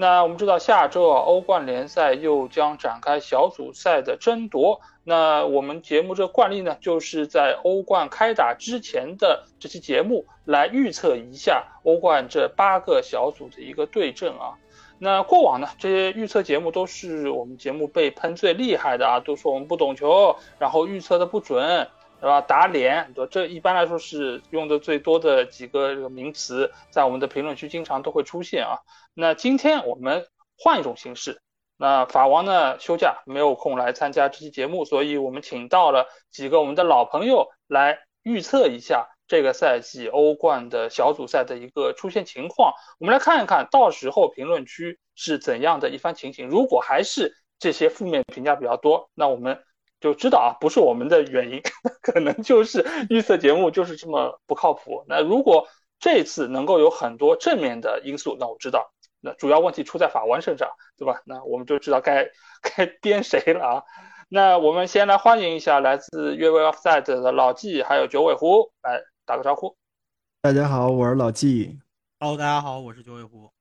那我们知道，下周啊，欧冠联赛又将展开小组赛的争夺。那我们节目这个惯例呢，就是在欧冠开打之前的这期节目来预测一下欧冠这八个小组的一个对阵啊。那过往呢，这些预测节目都是我们节目被喷最厉害的啊，都说我们不懂球，然后预测的不准。对吧？打脸，这一般来说是用的最多的几个这个名词，在我们的评论区经常都会出现啊。那今天我们换一种形式，那法王呢休假没有空来参加这期节目，所以我们请到了几个我们的老朋友来预测一下这个赛季欧冠的小组赛的一个出现情况。我们来看一看到时候评论区是怎样的一番情形。如果还是这些负面评价比较多，那我们。就知道啊，不是我们的原因，可能就是预测节目就是这么不靠谱。那如果这次能够有很多正面的因素，那我知道，那主要问题出在法官身上，对吧？那我们就知道该 该编谁了啊。那我们先来欢迎一下来自越位 offside 的老纪，还有九尾狐，来打个招呼。大家好，我是老纪。Hello，大家好，我是九尾狐。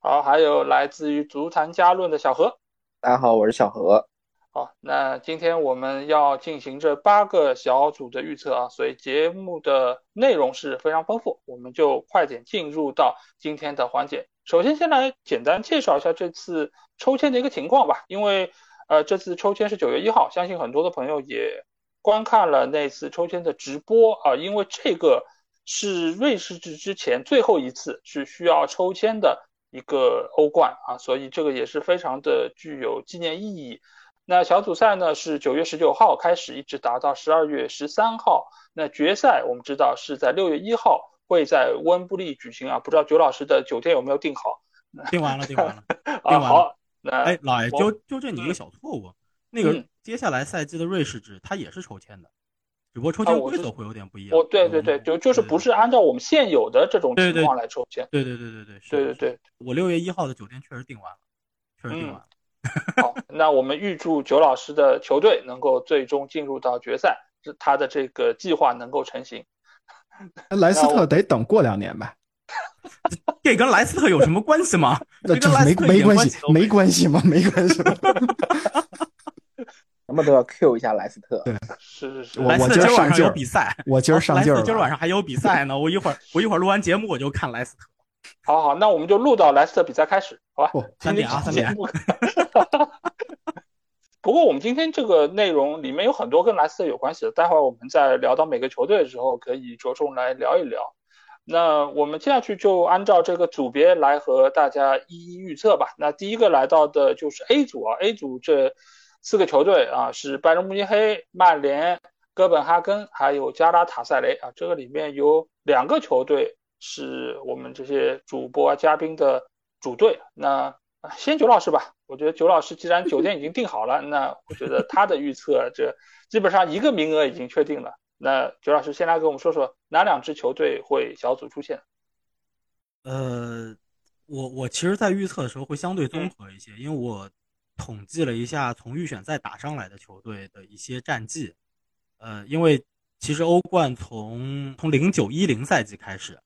好，还有来自于足坛加论的小何。大家好，我是小何。好，那今天我们要进行这八个小组的预测啊，所以节目的内容是非常丰富，我们就快点进入到今天的环节。首先，先来简单介绍一下这次抽签的一个情况吧，因为呃，这次抽签是九月一号，相信很多的朋友也观看了那次抽签的直播啊，因为这个是瑞士制之前最后一次是需要抽签的一个欧冠啊，所以这个也是非常的具有纪念意义。那小组赛呢是九月十九号开始，一直打到十二月十三号。那决赛我们知道是在六月一号会在温布利举行啊，不知道九老师的酒店有没有订好？订完了，订完了，订完了。好，哎，老爷纠纠正你一个小错误，那个接下来赛季的瑞士制它也是抽签的，只不过抽签规则会有点不一样。哦，对对对，就就是不是按照我们现有的这种情况来抽签。对对对对对对对对，我六月一号的酒店确实订完了，确实订完了。好，那我们预祝九老师的球队能够最终进入到决赛，他的这个计划能够成型。莱斯特得等过两年吧？这跟莱斯特有什么关系吗？这没没关系，没关系吗？没关系。什么都要 Q 一下莱斯特。对，是是是。我今儿晚上有比赛，我今儿上劲儿。今儿晚上还有比赛呢，我一会儿我一会儿录完节目我就看莱斯特。好好，那我们就录到莱斯特比赛开始，好吧？三点啊，三点。不过我们今天这个内容里面有很多跟莱斯特有关系的，待会儿我们在聊到每个球队的时候，可以着重来聊一聊。那我们接下去就按照这个组别来和大家一一预测吧。那第一个来到的就是 A 组啊，A 组这四个球队啊是拜仁慕尼黑、曼联、哥本哈根还有加拉塔塞雷啊，这个里面有两个球队。是我们这些主播、嘉宾的主队。那先九老师吧，我觉得九老师既然酒店已经订好了，那我觉得他的预测这基本上一个名额已经确定了。那九老师先来给我们说说哪两支球队会小组出现？呃，我我其实，在预测的时候会相对综合一些，因为我统计了一下从预选赛打上来的球队的一些战绩。呃，因为其实欧冠从从零九一零赛季开始。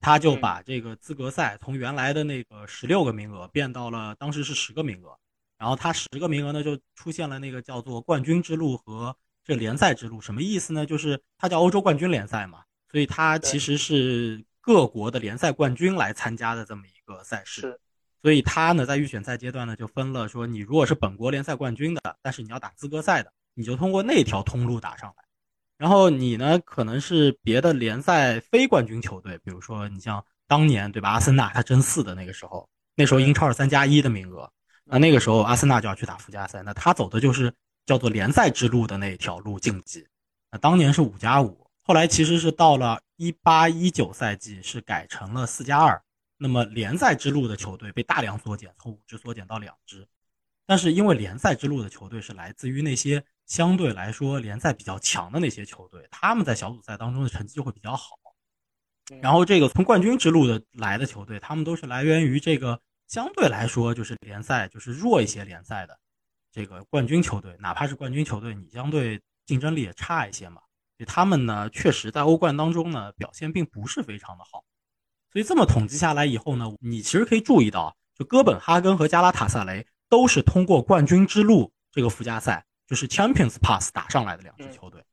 他就把这个资格赛从原来的那个十六个名额变到了当时是十个名额，然后他十个名额呢就出现了那个叫做冠军之路和这联赛之路，什么意思呢？就是它叫欧洲冠军联赛嘛，所以它其实是各国的联赛冠军来参加的这么一个赛事。所以他呢在预选赛阶段呢就分了说，你如果是本国联赛冠军的，但是你要打资格赛的，你就通过那条通路打上来。然后你呢，可能是别的联赛非冠军球队，比如说你像当年对吧，阿森纳他争四的那个时候，那时候英超是三加一的名额，那那个时候阿森纳就要去打附加赛，那他走的就是叫做联赛之路的那条路晋级。那当年是五加五，后来其实是到了一八一九赛季是改成了四加二，那么联赛之路的球队被大量缩减，从五支缩减到两支。但是因为联赛之路的球队是来自于那些。相对来说联赛比较强的那些球队，他们在小组赛当中的成绩就会比较好。然后这个从冠军之路的来的球队，他们都是来源于这个相对来说就是联赛就是弱一些联赛的这个冠军球队，哪怕是冠军球队，你相对竞争力也差一些嘛。所以他们呢，确实在欧冠当中呢表现并不是非常的好。所以这么统计下来以后呢，你其实可以注意到，就哥本哈根和加拉塔萨雷都是通过冠军之路这个附加赛，就是 Champions Pass 打上来的两支球队。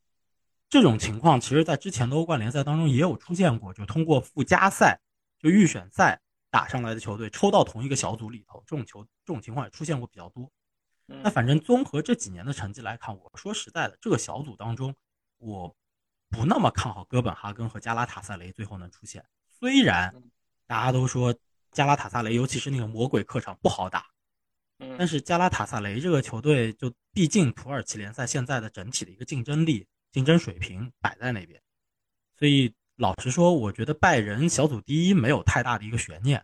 这种情况其实，在之前的欧冠联赛当中也有出现过，就通过附加赛，就预选赛打上来的球队抽到同一个小组里头，这种球这种情况也出现过比较多。那反正综合这几年的成绩来看，我说实在的，这个小组当中，我不那么看好哥本哈根和加拉塔萨雷最后能出现。虽然大家都说加拉塔萨雷，尤其是那个魔鬼客场不好打，但是加拉塔萨雷这个球队，就毕竟土耳其联赛现在的整体的一个竞争力。竞争水平摆在那边，所以老实说，我觉得拜仁小组第一没有太大的一个悬念。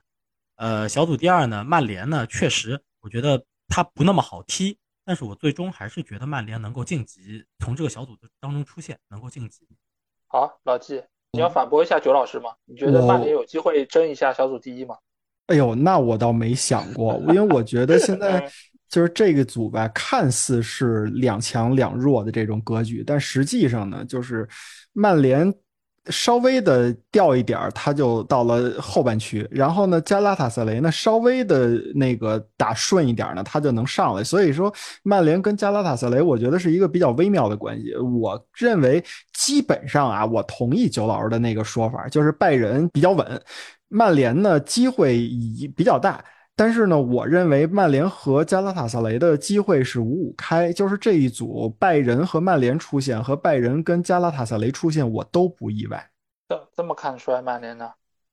呃，小组第二呢，曼联呢，确实我觉得他不那么好踢，但是我最终还是觉得曼联能够晋级，从这个小组当中出现，能够晋级。好，老季，你要反驳一下九老师吗？你觉得曼联有机会争一下小组第一吗？哎呦，那我倒没想过，因为我觉得现在。就是这个组吧，看似是两强两弱的这种格局，但实际上呢，就是曼联稍微的掉一点儿，他就到了后半区。然后呢，加拉塔萨雷呢稍微的那个打顺一点呢，他就能上来。所以说，曼联跟加拉塔萨雷，我觉得是一个比较微妙的关系。我认为基本上啊，我同意九老师的那个说法，就是拜仁比较稳，曼联呢机会以比较大。但是呢，我认为曼联和加拉塔萨雷的机会是五五开，就是这一组拜仁和曼联出现，和拜仁跟加拉塔萨雷出现，我都不意外。这这么看出来，曼联呢？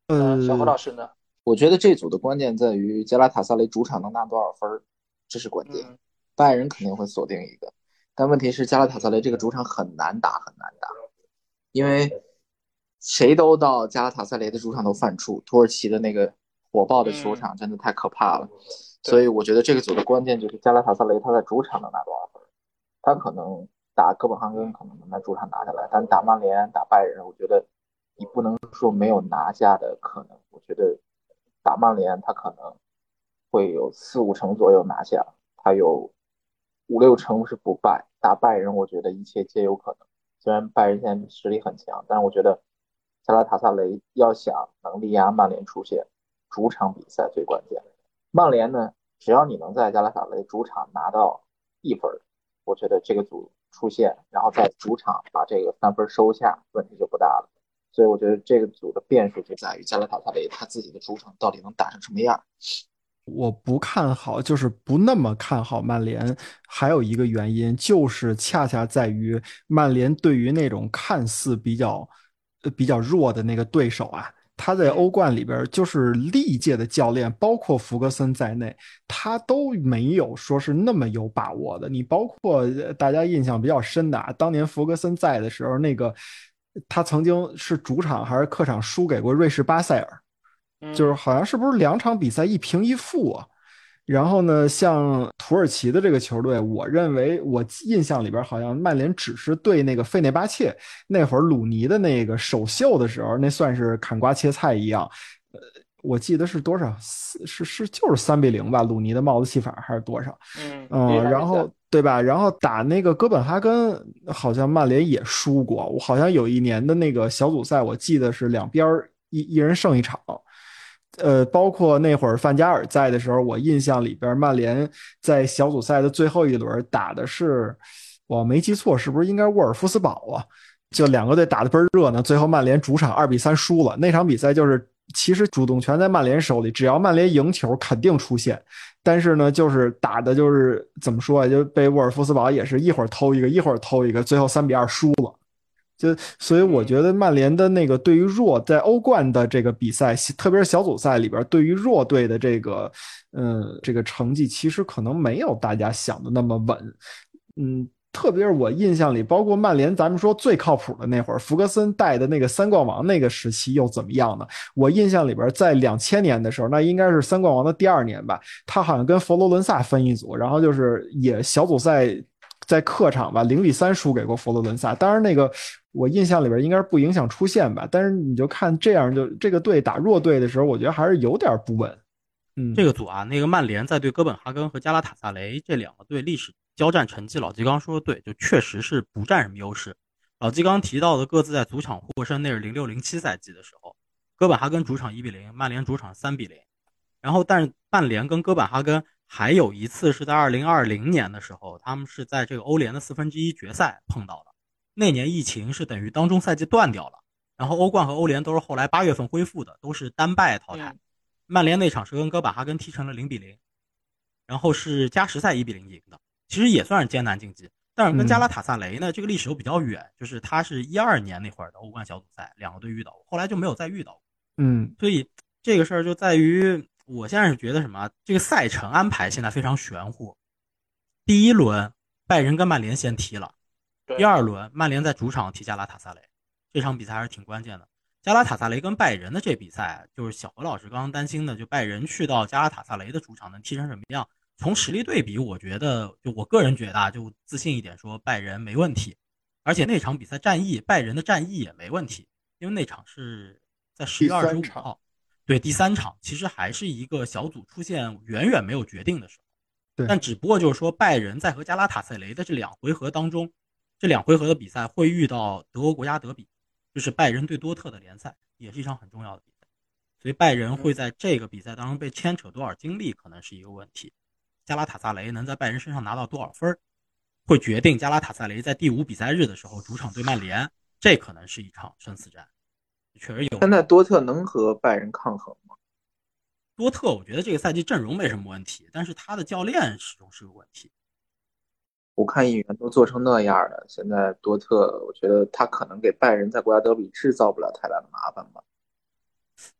呃，小何老师呢？我觉得这组的关键在于加拉塔萨雷主场能拿多少分，这是关键。拜仁肯定会锁定一个，但问题是加拉塔萨雷这个主场很难打，很难打，因为谁都到加拉塔萨雷的主场都犯怵，土耳其的那个。火爆的球场真的太可怕了，所以我觉得这个组的关键就是加拉塔萨雷他在主场能拿多少分，他可能打哥本哈根可能能在主场拿下来，但打曼联、打拜仁，我觉得你不能说没有拿下的可能。我觉得打曼联他可能会有四五成左右拿下，他有五六成是不败。打拜仁，我觉得一切皆有可能。虽然拜仁现在实力很强，但是我觉得加拉塔萨雷要想能力压曼联出线。主场比赛最关键。曼联呢，只要你能在加拉塔雷主场拿到一分，我觉得这个组出线，然后在主场把这个三分收下，问题就不大了。所以我觉得这个组的变数就在于加拉塔萨雷他自己的主场到底能打成什么样。我不看好，就是不那么看好曼联。还有一个原因，就是恰恰在于曼联对于那种看似比较比较弱的那个对手啊。他在欧冠里边，就是历届的教练，包括福格森在内，他都没有说是那么有把握的。你包括大家印象比较深的啊，当年福格森在的时候，那个他曾经是主场还是客场输给过瑞士巴塞尔，就是好像是不是两场比赛一平一负啊？然后呢，像土耳其的这个球队，我认为我印象里边好像曼联只是对那个费内巴切那会儿鲁尼的那个首秀的时候，那算是砍瓜切菜一样。呃，我记得是多少？是是就是三比零吧？鲁尼的帽子戏法还是多少？嗯嗯，然后对吧？然后打那个哥本哈根，好像曼联也输过。我好像有一年的那个小组赛，我记得是两边一一人胜一场。呃，包括那会儿范加尔在的时候，我印象里边，曼联在小组赛的最后一轮打的是，我没记错，是不是应该沃尔夫斯堡啊？就两个队打的倍儿热闹，最后曼联主场二比三输了。那场比赛就是，其实主动权在曼联手里，只要曼联赢球，肯定出线。但是呢，就是打的就是怎么说啊，就被沃尔夫斯堡也是一会儿偷一个，一会儿偷一个，最后三比二输了。就所以我觉得曼联的那个对于弱在欧冠的这个比赛，特别是小组赛里边，对于弱队的这个，嗯，这个成绩其实可能没有大家想的那么稳。嗯，特别是我印象里，包括曼联，咱们说最靠谱的那会儿，福格森带的那个三冠王那个时期又怎么样呢？我印象里边，在两千年的时候，那应该是三冠王的第二年吧，他好像跟佛罗伦萨分一组，然后就是也小组赛。在客场吧零比三输给过佛罗伦萨，当然那个我印象里边应该是不影响出线吧，但是你就看这样就这个队打弱队的时候，我觉得还是有点不稳。嗯，这个组啊，那个曼联在对哥本哈根和加拉塔萨雷这两个队历史交战成绩，老季刚说的对，就确实是不占什么优势。老季刚提到的各自在主场获胜，那是零六零七赛季的时候，哥本哈根主场一比零，曼联主场三比零。然后，但是曼联跟哥本哈根还有一次是在二零二零年的时候，他们是在这个欧联的四分之一决赛碰到的。那年疫情是等于当中赛季断掉了，然后欧冠和欧联都是后来八月份恢复的，都是单败淘汰。曼联那场是跟哥本哈根踢成了零比零，然后是加时赛一比零赢的，其实也算是艰难晋级。但是跟加拉塔萨雷呢，这个历史又比较远，就是他是一二年那会儿的欧冠小组赛，两个队遇到过，后来就没有再遇到过。嗯，所以这个事儿就在于，我现在是觉得什么，这个赛程安排现在非常玄乎。第一轮拜仁跟曼联先踢了，第二轮曼联在主场踢加拉塔萨雷，这场比赛还是挺关键的。加拉塔萨雷跟拜仁的这比赛，就是小何老师刚刚担心的，就拜仁去到加拉塔萨雷的主场能踢成什么样？从实力对比，我觉得就我个人觉得啊，就自信一点说拜仁没问题，而且那场比赛战役拜仁的战役也没问题，因为那场是在十月二十五号，对第三场，其实还是一个小组出现远远没有决定的时候，对但只不过就是说拜仁在和加拉塔塞雷的这两回合当中，这两回合的比赛会遇到德国国家德比，就是拜仁对多特的联赛，也是一场很重要的比赛，所以拜仁会在这个比赛当中被牵扯多少精力，可能是一个问题。加拉塔萨雷能在拜仁身上拿到多少分儿会决定加拉塔萨雷在第五比赛日的时候主场对曼联，这可能是一场生死战。确实有。现在多特能和拜仁抗衡吗？多特，我觉得这个赛季阵容没什么问题，但是他的教练始终是个问题。我看演员都做成那样了，现在多特，我觉得他可能给拜仁在国家德比制造不了太大的麻烦吧。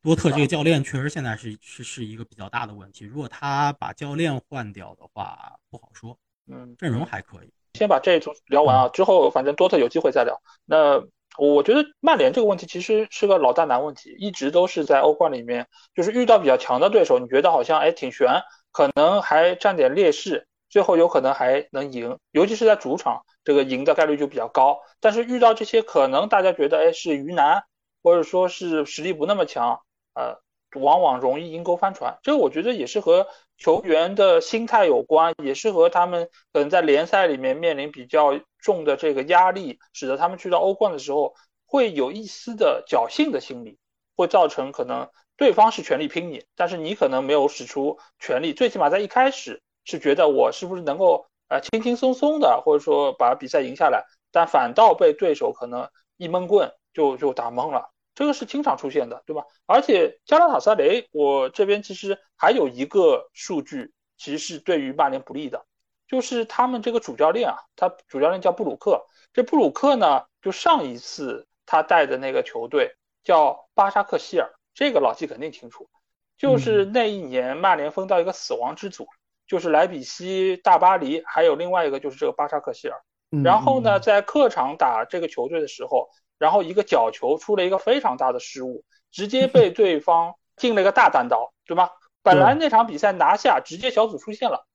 多特这个教练确实现在是是是一个比较大的问题。如果他把教练换掉的话，不好说。嗯，阵容还可以。先把这一组聊完啊，之后反正多特有机会再聊。那我觉得曼联这个问题其实是个老大难问题，一直都是在欧冠里面，就是遇到比较强的对手，你觉得好像哎挺悬，可能还占点劣势，最后有可能还能赢，尤其是在主场，这个赢的概率就比较高。但是遇到这些可能大家觉得哎是鱼腩。或者说是实力不那么强，呃，往往容易阴沟翻船。这个我觉得也是和球员的心态有关，也是和他们可能在联赛里面面临比较重的这个压力，使得他们去到欧冠的时候会有一丝的侥幸的心理，会造成可能对方是全力拼你，但是你可能没有使出全力，最起码在一开始是觉得我是不是能够呃轻轻松松的，或者说把比赛赢下来，但反倒被对手可能一闷棍。就就打懵了，这个是经常出现的，对吧？而且加拉塔萨雷，我这边其实还有一个数据，其实是对于曼联不利的，就是他们这个主教练啊，他主教练叫布鲁克，这布鲁克呢，就上一次他带的那个球队叫巴沙克希尔，这个老季肯定清楚，就是那一年曼联分到一个死亡之组，就是莱比锡、大巴黎，还有另外一个就是这个巴沙克希尔，然后呢，在客场打这个球队的时候。然后一个角球出了一个非常大的失误，直接被对方进了一个大单刀，对吗？本来那场比赛拿下，直接小组出线了，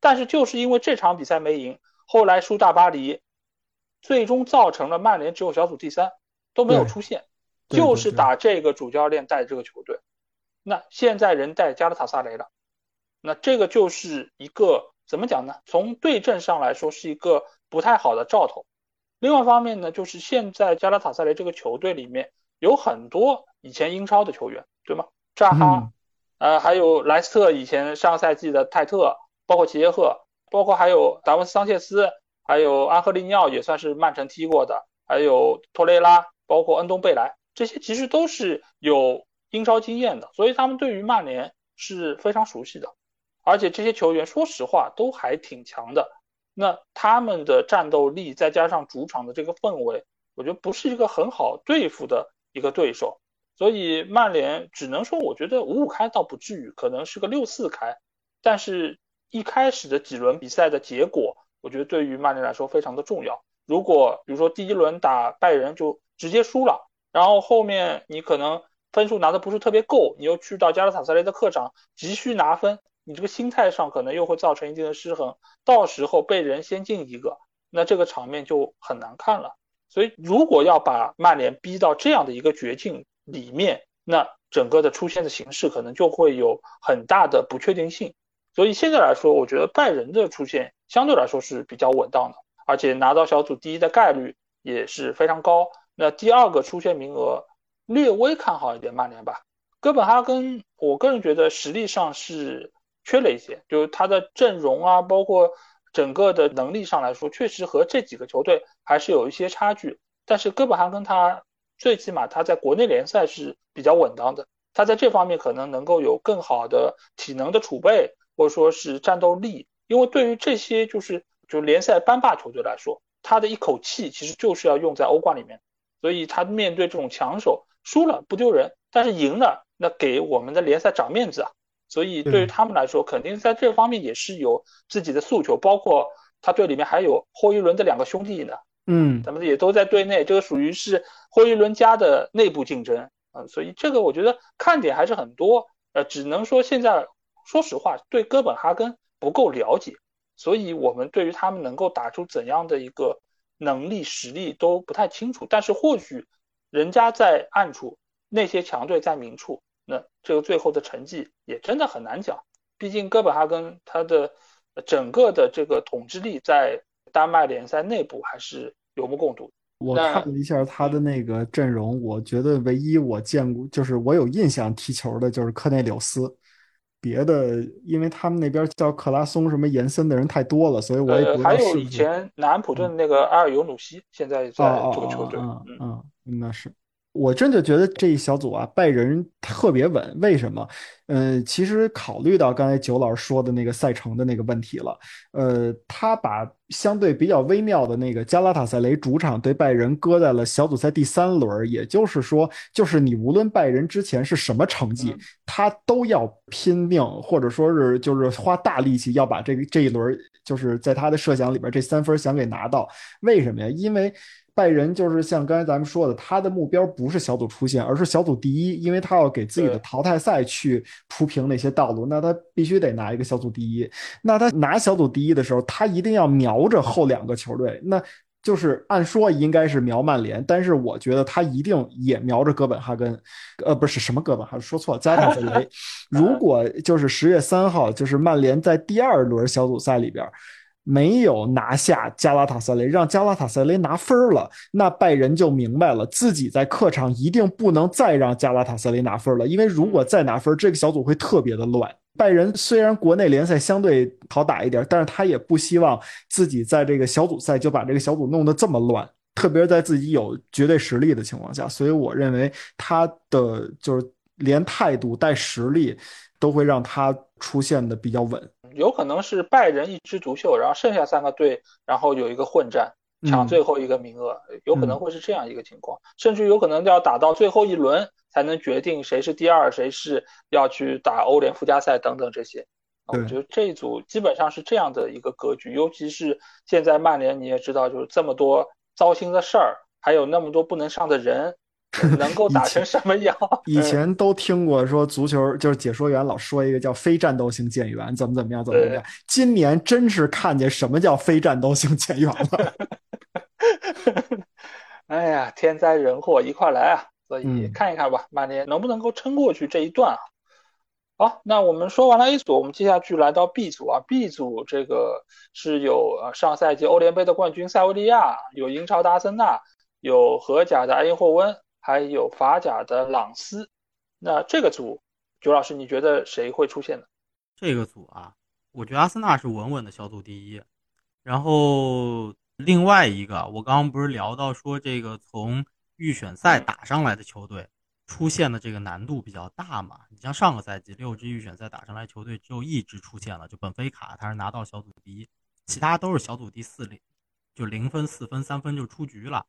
但是就是因为这场比赛没赢，后来输大巴黎，最终造成了曼联只有小组第三，都没有出线，就是打这个主教练带这个球队，那现在人带加拉塔萨雷了，那这个就是一个怎么讲呢？从对阵上来说是一个不太好的兆头。另外一方面呢，就是现在加拉塔萨雷这个球队里面有很多以前英超的球员，对吗？扎哈，呃，还有莱斯特以前上赛季的泰特，包括齐耶赫，包括还有达文斯桑切斯，还有安赫利尼奥也算是曼城踢过的，还有托雷拉，包括恩东贝莱，这些其实都是有英超经验的，所以他们对于曼联是非常熟悉的，而且这些球员说实话都还挺强的。那他们的战斗力再加上主场的这个氛围，我觉得不是一个很好对付的一个对手，所以曼联只能说，我觉得五五开倒不至于，可能是个六四开。但是一开始的几轮比赛的结果，我觉得对于曼联来说非常的重要。如果比如说第一轮打拜仁就直接输了，然后后面你可能分数拿的不是特别够，你又去到加拉塔萨雷的客场急需拿分。你这个心态上可能又会造成一定的失衡，到时候被人先进一个，那这个场面就很难看了。所以，如果要把曼联逼到这样的一个绝境里面，那整个的出现的形式可能就会有很大的不确定性。所以现在来说，我觉得拜仁的出现相对来说是比较稳当的，而且拿到小组第一的概率也是非常高。那第二个出线名额略微看好一点曼联吧。哥本哈根，我个人觉得实力上是缺了一些，就是他的阵容啊，包括整个的能力上来说，确实和这几个球队还是有一些差距。但是哥本哈根他最起码他在国内联赛是比较稳当的，他在这方面可能能够有更好的体能的储备，或者说是战斗力。因为对于这些就是就联赛班霸球队来说，他的一口气其实就是要用在欧冠里面，所以他面对这种强手，输了不丢人，但是赢了。那给我们的联赛长面子啊，所以对于他们来说，肯定在这方面也是有自己的诉求，包括他队里面还有霍伊伦的两个兄弟呢，嗯，咱们也都在队内，这个属于是霍伊伦家的内部竞争啊，所以这个我觉得看点还是很多，呃，只能说现在说实话，对哥本哈根不够了解，所以我们对于他们能够打出怎样的一个能力实力都不太清楚，但是或许人家在暗处，那些强队在明处。那这个最后的成绩也真的很难讲，毕竟哥本哈根它的整个的这个统治力在丹麦联赛内部还是有目共睹。我看了一下他的那个阵容，我觉得唯一我见过就是我有印象踢球的就是科内柳斯，别的因为他们那边叫克拉松什么延森的人太多了，所以我也不知道还有以前南安普顿那个阿尔尤努西，现在在这个球队，嗯嗯，那是。我真的觉得这一小组啊，拜仁特别稳。为什么？呃，其实考虑到刚才九老师说的那个赛程的那个问题了。呃，他把相对比较微妙的那个加拉塔塞雷主场对拜仁搁在了小组赛第三轮，也就是说，就是你无论拜仁之前是什么成绩，他都要拼命，或者说是就是花大力气要把这个这一轮，就是在他的设想里边这三分想给拿到。为什么呀？因为。拜仁就是像刚才咱们说的，他的目标不是小组出线，而是小组第一，因为他要给自己的淘汰赛去铺平那些道路，那他必须得拿一个小组第一。那他拿小组第一的时候，他一定要瞄着后两个球队，那就是按说应该是瞄曼联，但是我觉得他一定也瞄着哥本哈根，呃，不是什么哥本哈根，说错了，加塔萨 雷。如果就是十月三号，就是曼联在第二轮小组赛里边。没有拿下加拉塔萨雷，让加拉塔萨雷拿分了，那拜仁就明白了，自己在客场一定不能再让加拉塔萨雷拿分了，因为如果再拿分，这个小组会特别的乱。拜仁虽然国内联赛相对好打一点，但是他也不希望自己在这个小组赛就把这个小组弄得这么乱，特别是在自己有绝对实力的情况下，所以我认为他的就是连态度带实力都会让他出现的比较稳。有可能是拜仁一枝独秀，然后剩下三个队，然后有一个混战，抢最后一个名额，有可能会是这样一个情况，甚至有可能要打到最后一轮才能决定谁是第二，谁是要去打欧联附加赛等等这些。我觉得这一组基本上是这样的一个格局，尤其是现在曼联你也知道，就是这么多糟心的事儿，还有那么多不能上的人。能够打成什么样？以前都听过说足球就是解说员老说一个叫非战斗性减员，怎么怎么样，怎么怎么样。今年真是看见什么叫非战斗性减员了。哎呀，天灾人祸一块来啊！所以看一看吧，曼联能不能够撑过去这一段啊？好，那我们说完了 A 组，我们接下去来到 B 组啊。B 组这个是有呃上赛季欧联杯的冠军塞维利亚，有英超的阿森纳，有荷甲的埃因霍温。还有法甲的朗斯，那这个组，九老师你觉得谁会出现呢？这个组啊，我觉得阿森纳是稳稳的小组第一。然后另外一个，我刚刚不是聊到说这个从预选赛打上来的球队出现的这个难度比较大嘛？你像上个赛季六支预选赛打上来球队只有一支出现了，就本菲卡，他是拿到小组第一，其他都是小组第四零，就零分、四分、三分就出局了。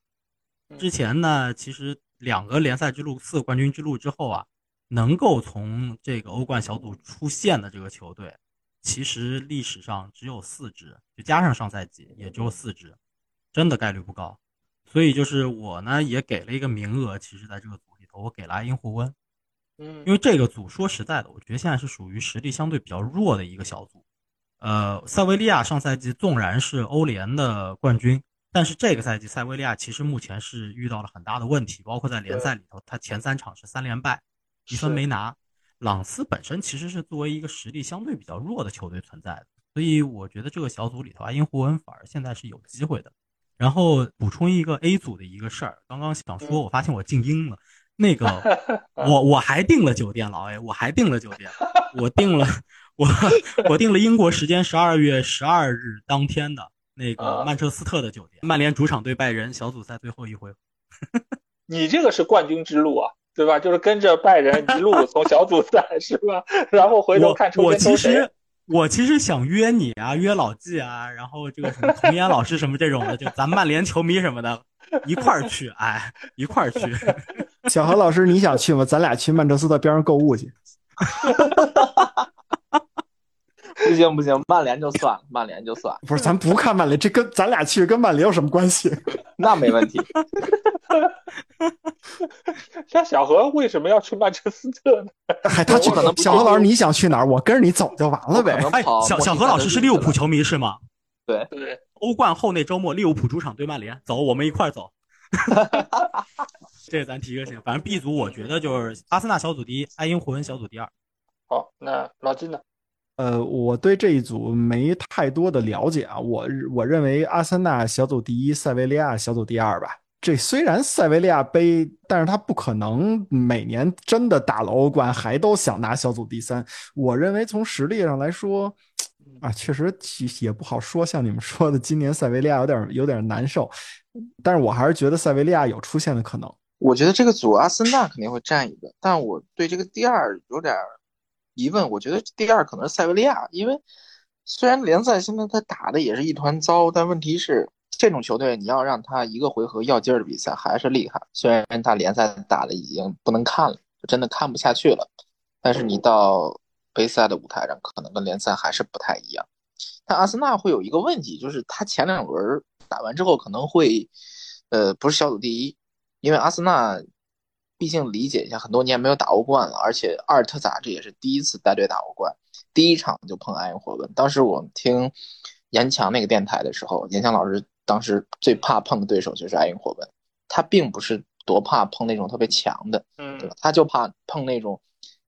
之前呢，其实。两个联赛之路、四个冠军之路之后啊，能够从这个欧冠小组出线的这个球队，其实历史上只有四支，就加上上赛季也只有四支，真的概率不高。所以就是我呢也给了一个名额，其实在这个组里头，我给了阿因霍温，嗯，因为这个组说实在的，我觉得现在是属于实力相对比较弱的一个小组，呃，塞维利亚上赛季纵然是欧联的冠军，但是这个赛季塞维利亚其实目前是遇到了很大的问题，包括在联赛里头，他前三场是三连败，一分没拿。朗斯本身其实是作为一个实力相对比较弱的球队存在的，所以我觉得这个小组里头，阿因霍恩反而现在是有机会的。然后补充一个 A 组的一个事儿，刚刚想说，我发现我静音了。那个，我我还订了酒店，老 A，我还订了酒店，我订了，我我订了英国时间十二月十二日当天的那个曼彻斯特的酒店，曼联主场对拜仁小组赛最后一回。你这个是冠军之路啊，对吧？就是跟着拜仁一路 从小组赛是吧？然后回头看出我其实我其实想约你啊，约老纪啊，然后这个什么童颜老师什么这种的，就咱曼联球迷什么的一块儿去，哎，一块儿去。小何老师，你想去吗？咱俩去曼彻斯特边上购物去。不行不行，曼联就算了，曼联就算。不是，咱不看曼联，这跟咱俩去跟曼联有什么关系？那没问题。像小何为什么要去曼彻斯特呢？嗨，他去可能。小何老师，你想去哪儿？我跟着你走就完了呗。哎，小小何老师是利物浦球迷是吗？对对。欧冠后那周末，利物浦主场对曼联，走，我们一块儿走。这咱提个醒，反正 B 组我觉得就是阿森纳小组第一，埃因霍恩小组第二。好，那老金呢？呃，我对这一组没太多的了解啊，我我认为阿森纳小组第一，塞维利亚小组第二吧。这虽然塞维利亚杯，但是他不可能每年真的打了欧冠还都想拿小组第三。我认为从实力上来说，啊，确实也不好说。像你们说的，今年塞维利亚有点有点难受。但是我还是觉得塞维利亚有出现的可能。我觉得这个组阿森纳肯定会占一个，但我对这个第二有点疑问。我觉得第二可能是塞维利亚，因为虽然联赛现在他打的也是一团糟，但问题是这种球队你要让他一个回合要劲儿的比赛还是厉害。虽然他联赛打的已经不能看了，就真的看不下去了，但是你到杯赛的舞台上，可能跟联赛还是不太一样。但阿森纳会有一个问题，就是他前两轮。打完之后可能会，呃，不是小组第一，因为阿森纳毕竟理解一下，很多年没有打欧冠了，而且阿尔特塔这也是第一次带队打欧冠，第一场就碰埃因霍温。当时我们听严强那个电台的时候，严强老师当时最怕碰的对手就是埃因霍温，他并不是多怕碰那种特别强的，嗯，对吧？他就怕碰那种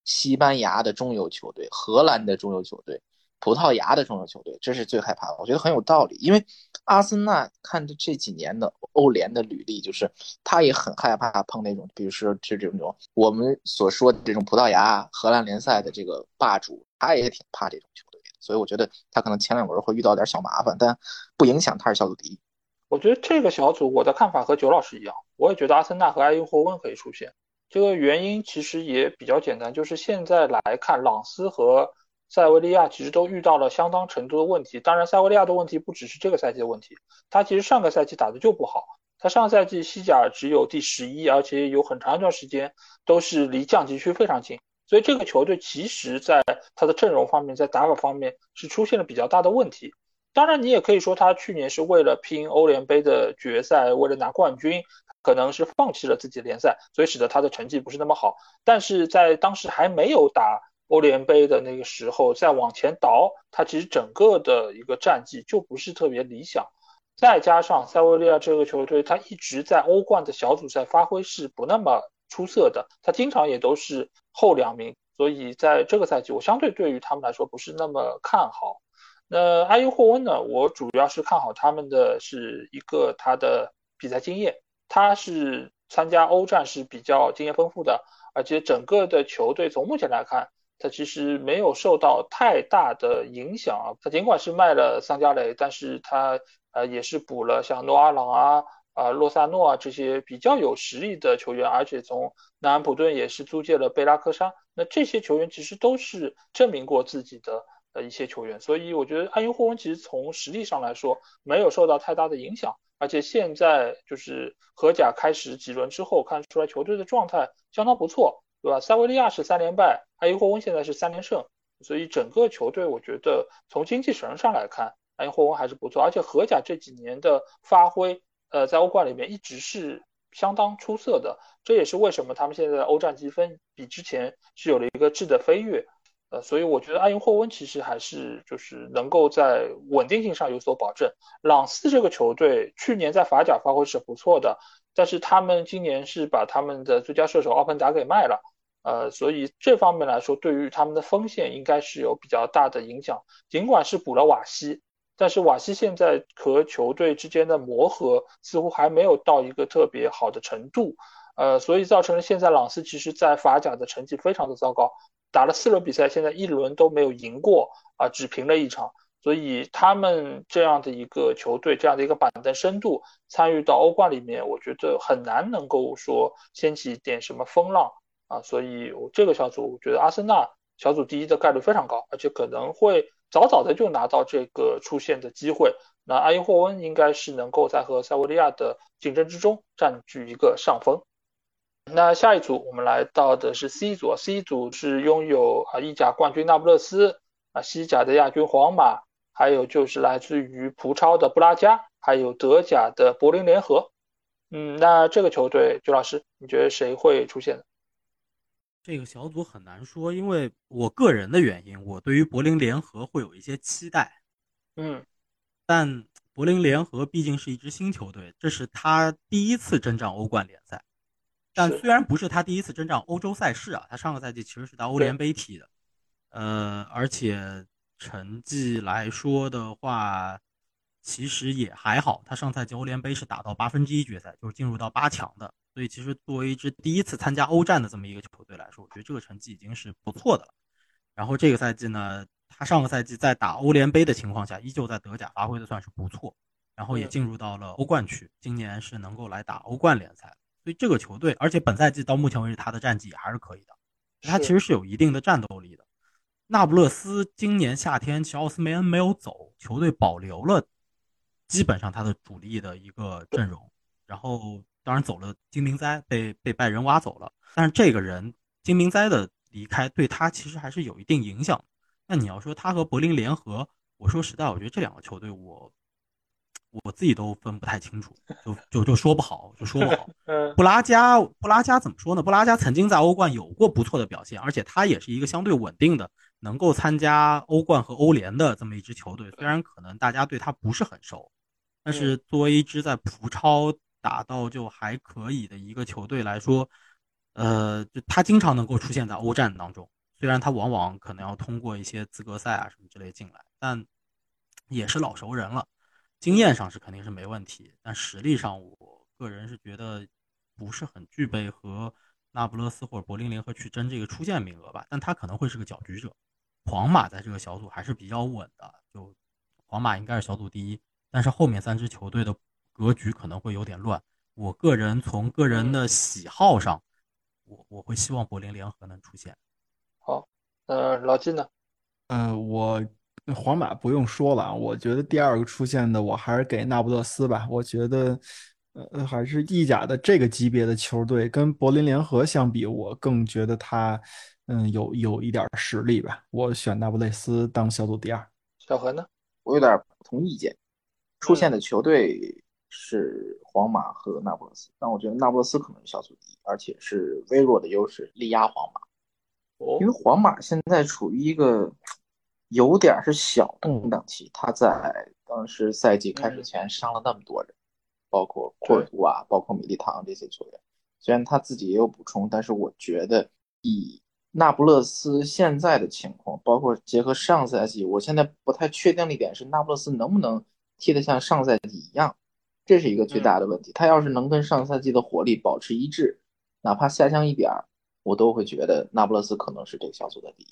西班牙的中游球队、荷兰的中游球队。葡萄牙的中游球队，这是最害怕的。我觉得很有道理，因为阿森纳看着这几年的欧联的履历，就是他也很害怕碰那种，比如说这这种我们所说的这种葡萄牙、荷兰联赛的这个霸主，他也挺怕这种球队。所以我觉得他可能前两轮会遇到点小麻烦，但不影响他是小组第一。我觉得这个小组我的看法和九老师一样，我也觉得阿森纳和埃因霍温可以出现。这个原因其实也比较简单，就是现在来看，朗斯和塞维利亚其实都遇到了相当程度的问题，当然塞维利亚的问题不只是这个赛季的问题，他其实上个赛季打的就不好，他上赛季西甲只有第十一，而且有很长一段时间都是离降级区非常近，所以这个球队其实在他的阵容方面，在打法方面是出现了比较大的问题。当然，你也可以说他去年是为了拼欧联杯的决赛，为了拿冠军，可能是放弃了自己的联赛，所以使得他的成绩不是那么好。但是在当时还没有打。欧联杯的那个时候，再往前倒，他其实整个的一个战绩就不是特别理想。再加上塞维利亚这个球队，他一直在欧冠的小组赛发挥是不那么出色的，他经常也都是后两名。所以在这个赛季，我相对对于他们来说不是那么看好。那阿尤霍温呢？我主要是看好他们的是一个他的比赛经验，他是参加欧战是比较经验丰富的，而且整个的球队从目前来看。他其实没有受到太大的影响啊，他尽管是卖了桑加雷，但是他呃也是补了像诺阿朗啊、啊洛萨诺啊这些比较有实力的球员，而且从南安普顿也是租借了贝拉科沙，那这些球员其实都是证明过自己的呃一些球员，所以我觉得安因霍温其实从实力上来说没有受到太大的影响，而且现在就是荷甲开始几轮之后，看出来球队的状态相当不错。对吧？塞维利亚是三连败，埃因霍温现在是三连胜，所以整个球队我觉得从精气神上来看，埃因霍温还是不错。而且荷甲这几年的发挥，呃，在欧冠里面一直是相当出色的，这也是为什么他们现在的欧战积分比之前是有了一个质的飞跃。呃，所以我觉得阿因霍温其实还是就是能够在稳定性上有所保证。朗斯这个球队去年在法甲发挥是不错的，但是他们今年是把他们的最佳射手奥彭达给卖了，呃，所以这方面来说，对于他们的锋线应该是有比较大的影响。尽管是补了瓦西，但是瓦西现在和球队之间的磨合似乎还没有到一个特别好的程度，呃，所以造成了现在朗斯其实在法甲的成绩非常的糟糕。打了四轮比赛，现在一轮都没有赢过啊，只平了一场。所以他们这样的一个球队，这样的一个板凳深度，参与到欧冠里面，我觉得很难能够说掀起点什么风浪啊。所以，我这个小组，我觉得阿森纳小组第一的概率非常高，而且可能会早早的就拿到这个出线的机会。那阿因霍温应该是能够在和塞维利亚的竞争之中占据一个上风。那下一组我们来到的是 C 组，C 组是拥有啊意甲冠军那不勒斯啊西甲的亚军皇马，还有就是来自于葡超的布拉加，还有德甲的柏林联合。嗯，那这个球队，朱老师，你觉得谁会出现呢？这个小组很难说，因为我个人的原因，我对于柏林联合会有一些期待。嗯，但柏林联合毕竟是一支新球队，这是他第一次征战欧冠联赛。但虽然不是他第一次征战欧洲赛事啊，他上个赛季其实是在欧联杯踢的，呃，而且成绩来说的话，其实也还好。他上赛季欧联杯是打到八分之一决赛，就是进入到八强的。所以其实作为一支第一次参加欧战的这么一个球队来说，我觉得这个成绩已经是不错的了。然后这个赛季呢，他上个赛季在打欧联杯的情况下，依旧在德甲发挥的算是不错，然后也进入到了欧冠区，今年是能够来打欧冠联赛。所以这个球队，而且本赛季到目前为止，他的战绩也还是可以的，他其实是有一定的战斗力的。那不勒斯今年夏天，其实奥斯梅恩没有走，球队保留了基本上他的主力的一个阵容，然后当然走了金明哉，被被拜仁挖走了。但是这个人金明哉的离开，对他其实还是有一定影响。那你要说他和柏林联合，我说实在，我觉得这两个球队我。我自己都分不太清楚，就就就说不好，就说不好。布拉加，布拉加怎么说呢？布拉加曾经在欧冠有过不错的表现，而且他也是一个相对稳定的，能够参加欧冠和欧联的这么一支球队。虽然可能大家对他不是很熟，但是作为一支在葡超打到就还可以的一个球队来说，呃，就他经常能够出现在欧战当中。虽然他往往可能要通过一些资格赛啊什么之类进来，但也是老熟人了。经验上是肯定是没问题，但实力上，我个人是觉得不是很具备和那不勒斯或者柏林联合去争这个出线名额吧。但他可能会是个搅局者。皇马在这个小组还是比较稳的，就皇马应该是小组第一，但是后面三支球队的格局可能会有点乱。我个人从个人的喜好上，我我会希望柏林联合能出现。好，呃，老金呢？呃，我。皇马不用说了啊，我觉得第二个出现的我还是给那不勒斯吧。我觉得，呃，还是意甲的这个级别的球队跟柏林联合相比，我更觉得他，嗯，有有一点实力吧。我选那不勒斯当小组第二。小何呢？我有点不同意见。出现的球队是皇马和那不勒斯，但我觉得那不勒斯可能是小组第一，而且是微弱的优势力压皇马。因为皇马现在处于一个。有点是小动荡期，他在当时赛季开始前伤了那么多人，包括库尔图瓦，包括米利唐这些球员。虽然他自己也有补充，但是我觉得以那不勒斯现在的情况，包括结合上赛季，我现在不太确定的一点是那不勒斯能不能踢得像上赛季一样，这是一个最大的问题。他要是能跟上赛季的火力保持一致，哪怕下降一点儿，我都会觉得那不勒斯可能是这个小组的第一。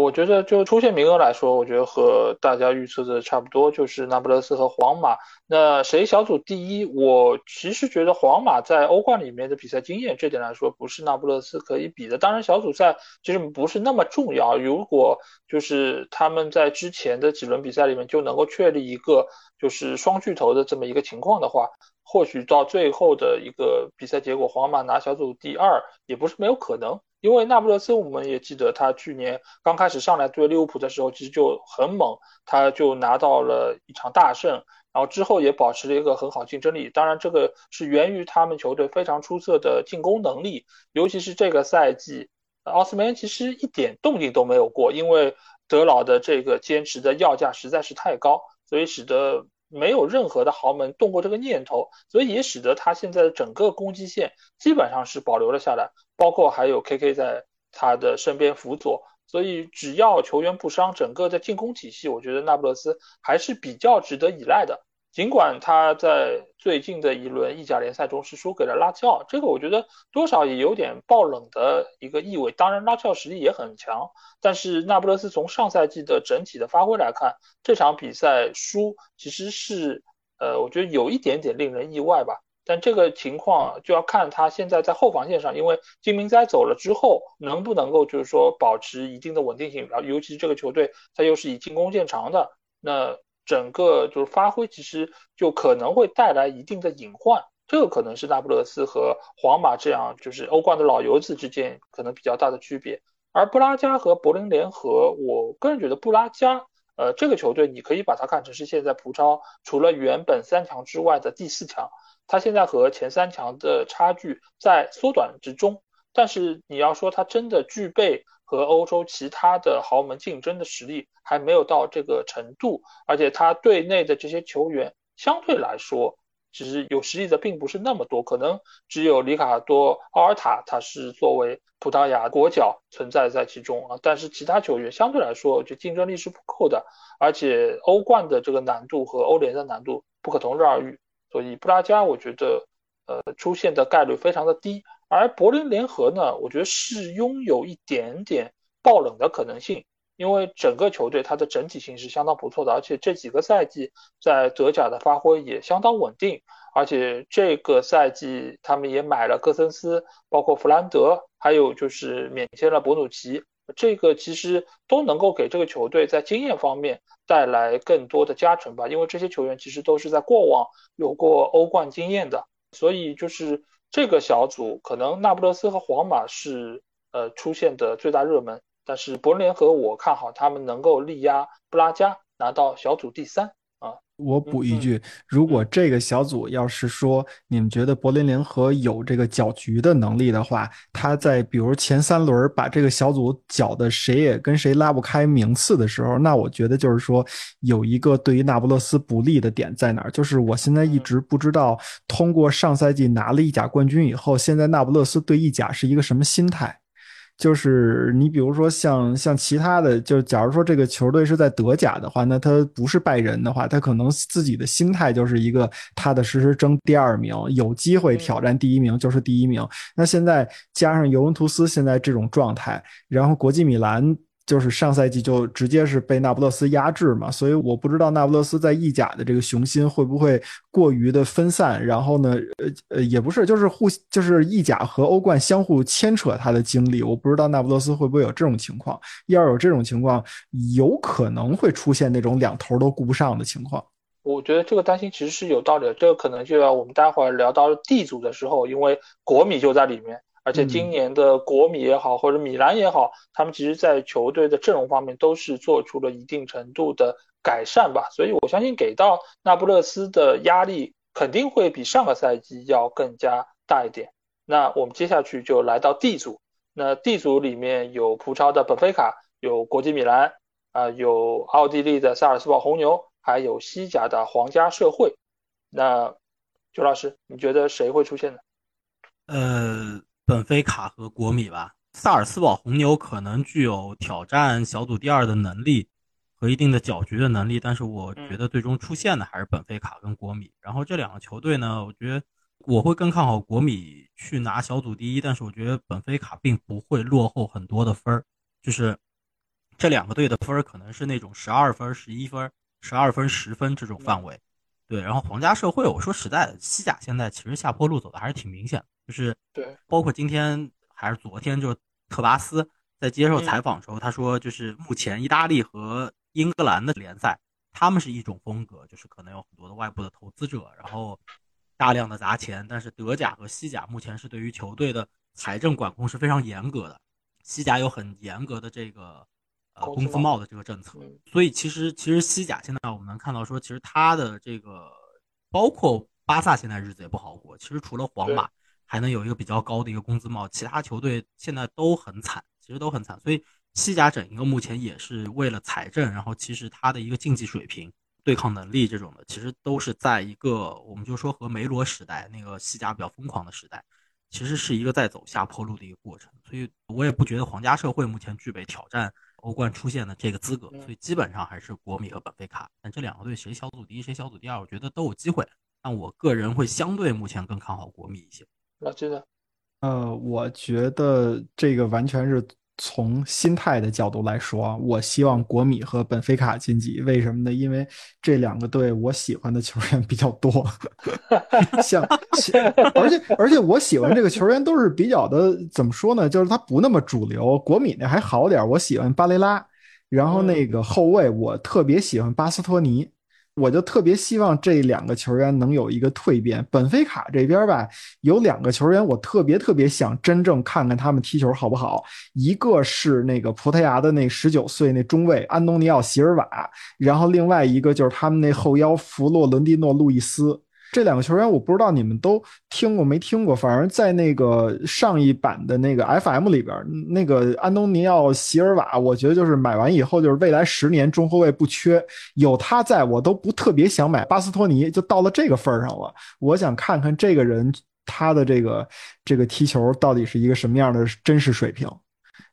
我觉得就出线名额来说，我觉得和大家预测的差不多，就是那不勒斯和皇马。那谁小组第一？我其实觉得皇马在欧冠里面的比赛经验这点来说，不是那不勒斯可以比的。当然，小组赛其实不是那么重要。如果就是他们在之前的几轮比赛里面就能够确立一个就是双巨头的这么一个情况的话，或许到最后的一个比赛结果，皇马拿小组第二也不是没有可能。因为那不勒斯，我们也记得他去年刚开始上来对利物浦的时候，其实就很猛，他就拿到了一场大胜，然后之后也保持了一个很好竞争力。当然，这个是源于他们球队非常出色的进攻能力，尤其是这个赛季，奥斯梅恩其实一点动静都没有过，因为德劳的这个坚持的要价实在是太高，所以使得没有任何的豪门动过这个念头，所以也使得他现在的整个攻击线基本上是保留了下来，包括还有 KK 在他的身边辅佐，所以只要球员不伤，整个的进攻体系，我觉得那不勒斯还是比较值得依赖的。尽管他在最近的一轮意甲联赛中是输给了拉齐奥，这个我觉得多少也有点爆冷的一个意味。当然，拉齐奥实力也很强，但是那不勒斯从上赛季的整体的发挥来看，这场比赛输其实是呃，我觉得有一点点令人意外吧。但这个情况就要看他现在在后防线上，因为金明哉走了之后，能不能够就是说保持一定的稳定性，然后尤其是这个球队，他又是以进攻见长的，那。整个就是发挥，其实就可能会带来一定的隐患，这个可能是那不勒斯和皇马这样就是欧冠的老油子之间可能比较大的区别。而布拉加和柏林联合，我个人觉得布拉加，呃，这个球队你可以把它看成是现在葡超除了原本三强之外的第四强，它现在和前三强的差距在缩短之中。但是你要说它真的具备和欧洲其他的豪门竞争的实力，还没有到这个程度。而且他队内的这些球员相对来说，其实有实力的并不是那么多，可能只有里卡多·奥尔塔，他是作为葡萄牙国脚存在在其中啊。但是其他球员相对来说，就竞争力是不够的。而且欧冠的这个难度和欧联的难度不可同日而语，所以布拉加我觉得，呃，出现的概率非常的低。而柏林联合呢，我觉得是拥有一点点爆冷的可能性，因为整个球队它的整体性是相当不错的，而且这几个赛季在德甲的发挥也相当稳定，而且这个赛季他们也买了戈森斯，包括弗兰德，还有就是免签了博努奇，这个其实都能够给这个球队在经验方面带来更多的加成吧，因为这些球员其实都是在过往有过欧冠经验的，所以就是。这个小组可能那不勒斯和皇马是呃出现的最大热门，但是柏林联合我看好他们能够力压布拉加拿到小组第三。我补一句，如果这个小组要是说你们觉得柏林联合有这个搅局的能力的话，他在比如前三轮把这个小组搅的谁也跟谁拉不开名次的时候，那我觉得就是说有一个对于那不勒斯不利的点在哪儿，就是我现在一直不知道通过上赛季拿了意甲冠军以后，现在那不勒斯对意甲是一个什么心态。就是你比如说像像其他的，就假如说这个球队是在德甲的话，那他不是拜仁的话，他可能自己的心态就是一个踏踏实实争第二名，有机会挑战第一名就是第一名。那现在加上尤文图斯现在这种状态，然后国际米兰。就是上赛季就直接是被那不勒斯压制嘛，所以我不知道那不勒斯在意甲的这个雄心会不会过于的分散，然后呢，呃呃也不是，就是互就是意甲和欧冠相互牵扯他的精力，我不知道那不勒斯会不会有这种情况，要有这种情况，有可能会出现那种两头都顾不上的情况。我觉得这个担心其实是有道理的，这个可能就要我们待会儿聊到 D 组的时候，因为国米就在里面。而且今年的国米也好，或者米兰也好，他们其实在球队的阵容方面都是做出了一定程度的改善吧。所以我相信给到那不勒斯的压力肯定会比上个赛季要更加大一点。那我们接下去就来到 D 组，那 D 组里面有葡超的本菲卡，有国际米兰，啊，有奥地利的萨尔斯堡红牛，还有西甲的皇家社会。那周老师，你觉得谁会出现呢？呃。本菲卡和国米吧，萨尔斯堡红牛可能具有挑战小组第二的能力和一定的搅局的能力，但是我觉得最终出现的还是本菲卡跟国米。然后这两个球队呢，我觉得我会更看好国米去拿小组第一，但是我觉得本菲卡并不会落后很多的分儿，就是这两个队的分儿可能是那种十二分、十一分、十二分、十分这种范围。对，然后皇家社会，我说实在的，西甲现在其实下坡路走的还是挺明显的。就是对，包括今天还是昨天，就是特巴斯在接受采访的时候，他说，就是目前意大利和英格兰的联赛，他们是一种风格，就是可能有很多的外部的投资者，然后大量的砸钱。但是德甲和西甲目前是对于球队的财政管控是非常严格的，西甲有很严格的这个呃工资帽的这个政策，所以其实其实西甲现在我们能看到说，其实它的这个包括巴萨现在日子也不好过，其实除了皇马。还能有一个比较高的一个工资帽，其他球队现在都很惨。其实都很惨。所以西甲整一个目前也是为了财政，然后其实它的一个竞技水平、对抗能力这种的，其实都是在一个我们就说和梅罗时代那个西甲比较疯狂的时代，其实是一个在走下坡路的一个过程。所以我也不觉得皇家社会目前具备挑战欧冠出线的这个资格，所以基本上还是国米和本菲卡。但这两个队谁小组第一谁小组第二，我觉得都有机会。但我个人会相对目前更看好国米一些。老记得。呃，我觉得这个完全是从心态的角度来说，我希望国米和本菲卡晋级。为什么呢？因为这两个队我喜欢的球员比较多，像，而且而且我喜欢这个球员都是比较的，怎么说呢？就是他不那么主流。国米那还好点，我喜欢巴雷拉，然后那个后卫我特别喜欢巴斯托尼。我就特别希望这两个球员能有一个蜕变。本菲卡这边吧，有两个球员，我特别特别想真正看看他们踢球好不好。一个是那个葡萄牙的那十九岁那中卫安东尼奥·席尔瓦，然后另外一个就是他们那后腰弗洛伦蒂诺·路易斯。这两个球员我不知道你们都听过没听过，反正在那个上一版的那个 FM 里边，那个安东尼奥·席尔瓦，我觉得就是买完以后就是未来十年中后卫不缺，有他在我都不特别想买巴斯托尼，就到了这个份儿上了。我想看看这个人他的这个这个踢球到底是一个什么样的真实水平。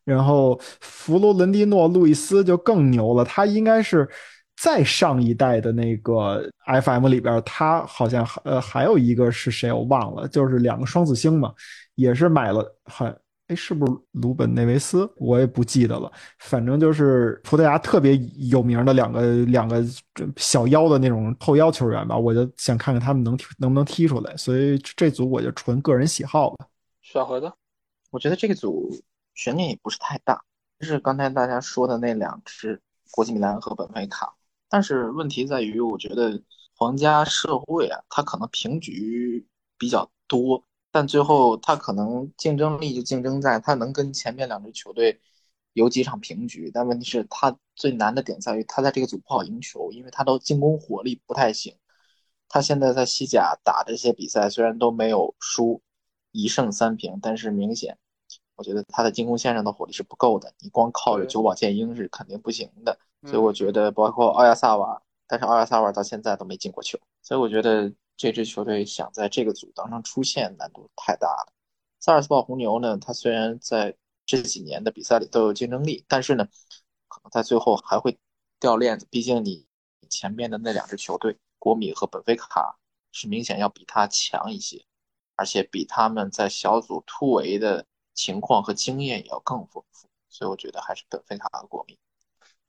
然后弗洛伦蒂诺·路易斯就更牛了，他应该是。再上一代的那个 FM 里边，他好像呃还有一个是谁我忘了，就是两个双子星嘛，也是买了，很哎是不是鲁本内维斯？我也不记得了，反正就是葡萄牙特别有名的两个两个小腰的那种后腰球员吧，我就想看看他们能能不能踢出来，所以这组我就纯个人喜好吧。小盒子，我觉得这个组悬念也不是太大，就是刚才大家说的那两支国际米兰和本菲卡。但是问题在于，我觉得皇家社会啊，他可能平局比较多，但最后他可能竞争力就竞争在他能跟前面两支球队有几场平局。但问题是，他最难的点在于他在这个组不好赢球，因为他的进攻火力不太行。他现在在西甲打这些比赛，虽然都没有输，一胜三平，但是明显，我觉得他的进攻线上的火力是不够的。你光靠着久保建英是肯定不行的。所以我觉得，包括奥亚萨瓦，但是奥亚萨瓦到现在都没进过球，所以我觉得这支球队想在这个组当中出现难度太大了。萨尔斯堡红牛呢，他虽然在这几年的比赛里都有竞争力，但是呢，可能在最后还会掉链子。毕竟你前面的那两支球队，国米和本菲卡是明显要比他强一些，而且比他们在小组突围的情况和经验也要更丰富。所以我觉得还是本菲卡和国米。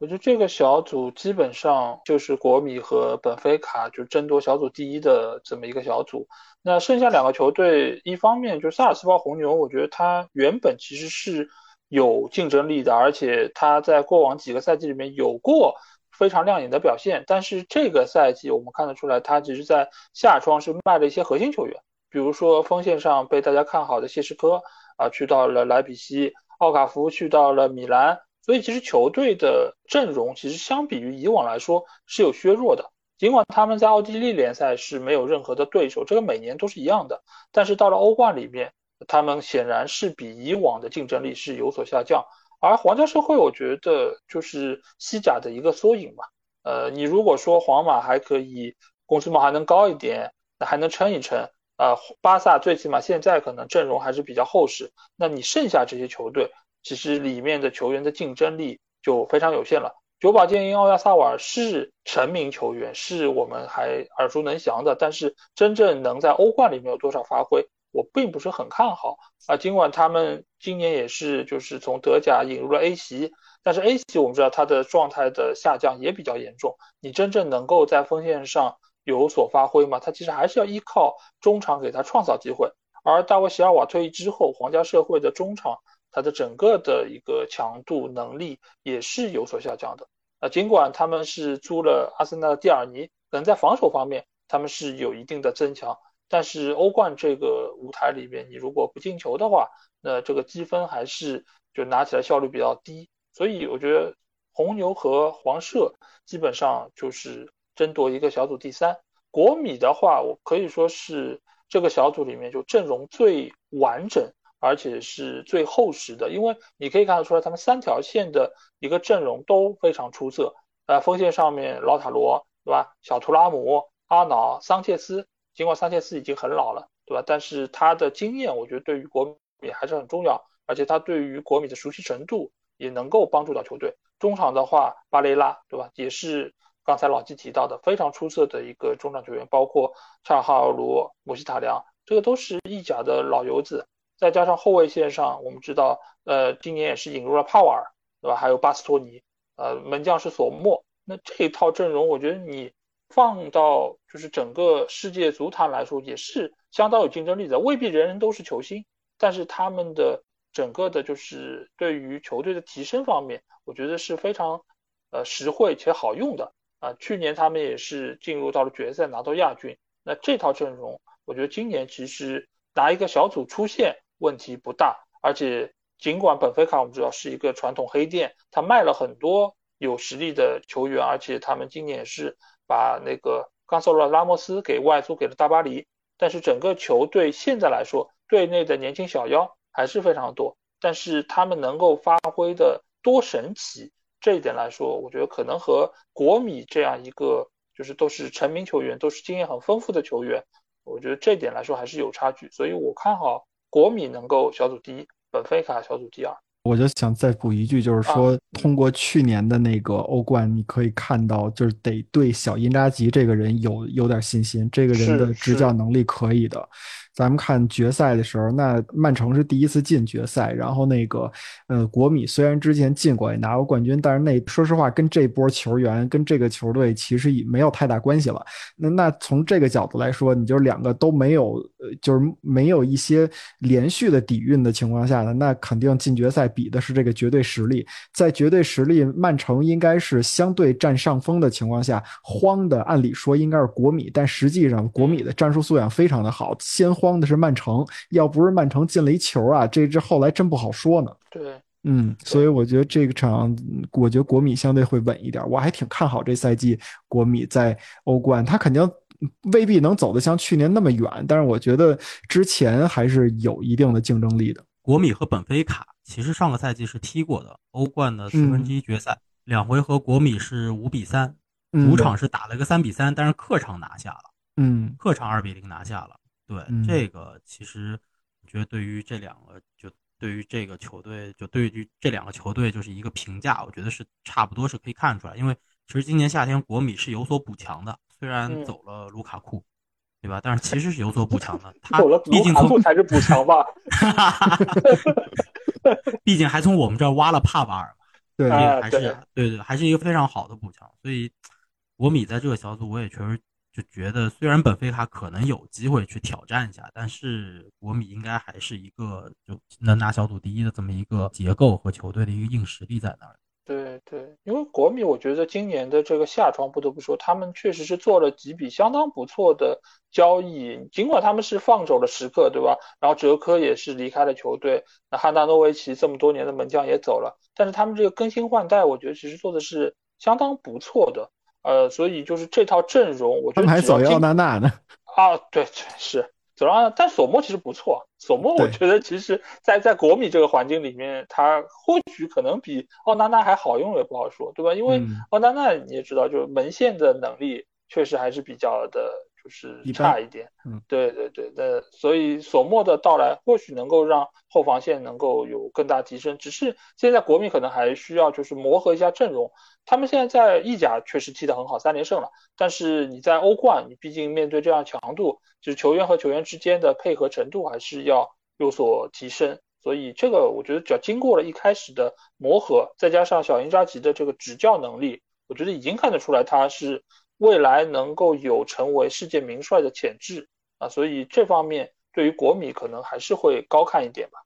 我觉得这个小组基本上就是国米和本菲卡就争夺小组第一的这么一个小组。那剩下两个球队，一方面就萨尔斯堡红牛，我觉得他原本其实是有竞争力的，而且他在过往几个赛季里面有过非常亮眼的表现。但是这个赛季我们看得出来，他只是在夏窗是卖了一些核心球员，比如说锋线上被大家看好的谢什科啊，去到了莱比锡，奥卡福去到了米兰。所以其实球队的阵容其实相比于以往来说是有削弱的，尽管他们在奥地利联赛是没有任何的对手，这个每年都是一样的。但是到了欧冠里面，他们显然是比以往的竞争力是有所下降。而皇家社会，我觉得就是西甲的一个缩影吧。呃，你如果说皇马还可以，工资帽还能高一点，那还能撑一撑。呃，巴萨最起码现在可能阵容还是比较厚实。那你剩下这些球队。其实里面的球员的竞争力就非常有限了。久保建英、奥亚萨瓦是成名球员，是我们还耳熟能详的，但是真正能在欧冠里面有多少发挥，我并不是很看好啊。尽管他们今年也是就是从德甲引入了 A 席，但是 A 席我们知道他的状态的下降也比较严重。你真正能够在锋线上有所发挥吗？他其实还是要依靠中场给他创造机会。而大卫席尔瓦退役之后，皇家社会的中场。他的整个的一个强度能力也是有所下降的啊，尽管他们是租了阿森纳的蒂尔尼，可能在防守方面他们是有一定的增强，但是欧冠这个舞台里面，你如果不进球的话，那这个积分还是就拿起来效率比较低，所以我觉得红牛和黄社基本上就是争夺一个小组第三。国米的话，我可以说是这个小组里面就阵容最完整。而且是最厚实的，因为你可以看得出来，他们三条线的一个阵容都非常出色。呃，锋线上面老塔罗，对吧？小图拉姆、阿瑙、桑切斯，尽管桑切斯已经很老了，对吧？但是他的经验，我觉得对于国米还是很重要，而且他对于国米的熟悉程度也能够帮助到球队。中场的话，巴雷拉，对吧？也是刚才老季提到的非常出色的一个中场球员，包括查哈尔卢、姆希塔良，这个都是意甲的老油子。再加上后卫线上，我们知道，呃，今年也是引入了帕瓦尔，对吧？还有巴斯托尼，呃，门将是索莫。那这一套阵容，我觉得你放到就是整个世界足坛来说，也是相当有竞争力的。未必人人都是球星，但是他们的整个的，就是对于球队的提升方面，我觉得是非常呃实惠且好用的啊。去年他们也是进入到了决赛，拿到亚军。那这套阵容，我觉得今年其实拿一个小组出线。问题不大，而且尽管本菲卡我们知道是一个传统黑店，他卖了很多有实力的球员，而且他们今年是把那个冈萨洛拉莫斯给外租给了大巴黎，但是整个球队现在来说，队内的年轻小妖还是非常多，但是他们能够发挥的多神奇，这一点来说，我觉得可能和国米这样一个就是都是成名球员，都是经验很丰富的球员，我觉得这一点来说还是有差距，所以我看好。国米能够小组第一，本菲卡小组第二。我就想再补一句，就是说，通过去年的那个欧冠，你可以看到，就是得对小因扎吉这个人有有点信心，这个人的执教能力可以的。咱们看决赛的时候，那曼城是第一次进决赛，然后那个，呃，国米虽然之前进过也拿过冠军，但是那说实话，跟这波球员跟这个球队其实也没有太大关系了。那那从这个角度来说，你就两个都没有，呃，就是没有一些连续的底蕴的情况下呢，那肯定进决赛比的是这个绝对实力。在绝对实力，曼城应该是相对占上风的情况下，慌的按理说应该是国米，但实际上国米的战术素养非常的好，先。慌的是曼城，要不是曼城进了一球啊，这支后来真不好说呢。对，嗯，所以我觉得这个场，我觉得国米相对会稳一点，我还挺看好这赛季国米在欧冠，他肯定未必能走得像去年那么远，但是我觉得之前还是有一定的竞争力的。国米和本菲卡其实上个赛季是踢过的欧冠的四分之一决赛，两回合国米是五比三，主场是打了个三比三，但是客场拿下了，嗯，客场二比零拿下了。对这个，其实我觉得对于这两个，就对于这个球队，就对于这两个球队，就是一个评价。我觉得是差不多是可以看出来，因为其实今年夏天国米是有所补强的，虽然走了卢卡库，对吧？但是其实是有所补强的。他毕竟从才是补强吧，毕竟还从我们这儿挖了帕瓦尔嘛，对，还是对对，还是一个非常好的补强。所以国米在这个小组，我也确实。就觉得虽然本菲卡可能有机会去挑战一下，但是国米应该还是一个就能拿小组第一的这么一个结构和球队的一个硬实力在那儿。对对，因为国米我觉得今年的这个夏窗不得不说，他们确实是做了几笔相当不错的交易，尽管他们是放走了时刻，对吧？然后哲科也是离开了球队，那汉达诺维奇这么多年的门将也走了，但是他们这个更新换代，我觉得其实做的是相当不错的。呃，所以就是这套阵容，我觉得还走奥纳纳呢。啊，对，是走了，但索莫其实不错。索莫我觉得其实，在在国米这个环境里面，他或许可能比奥纳纳还好用，也不好说，对吧？因为奥纳纳你也知道，就是门线的能力确实还是比较的。就是差一点，嗯，对对对，那所以索莫的到来或许能够让后防线能够有更大提升，只是现在国米可能还需要就是磨合一下阵容。他们现在在意甲确实踢得很好，三连胜了，但是你在欧冠，你毕竟面对这样强度，就是球员和球员之间的配合程度还是要有所提升。所以这个我觉得只要经过了一开始的磨合，再加上小因扎吉的这个执教能力，我觉得已经看得出来他是。未来能够有成为世界名帅的潜质啊，所以这方面对于国米可能还是会高看一点吧。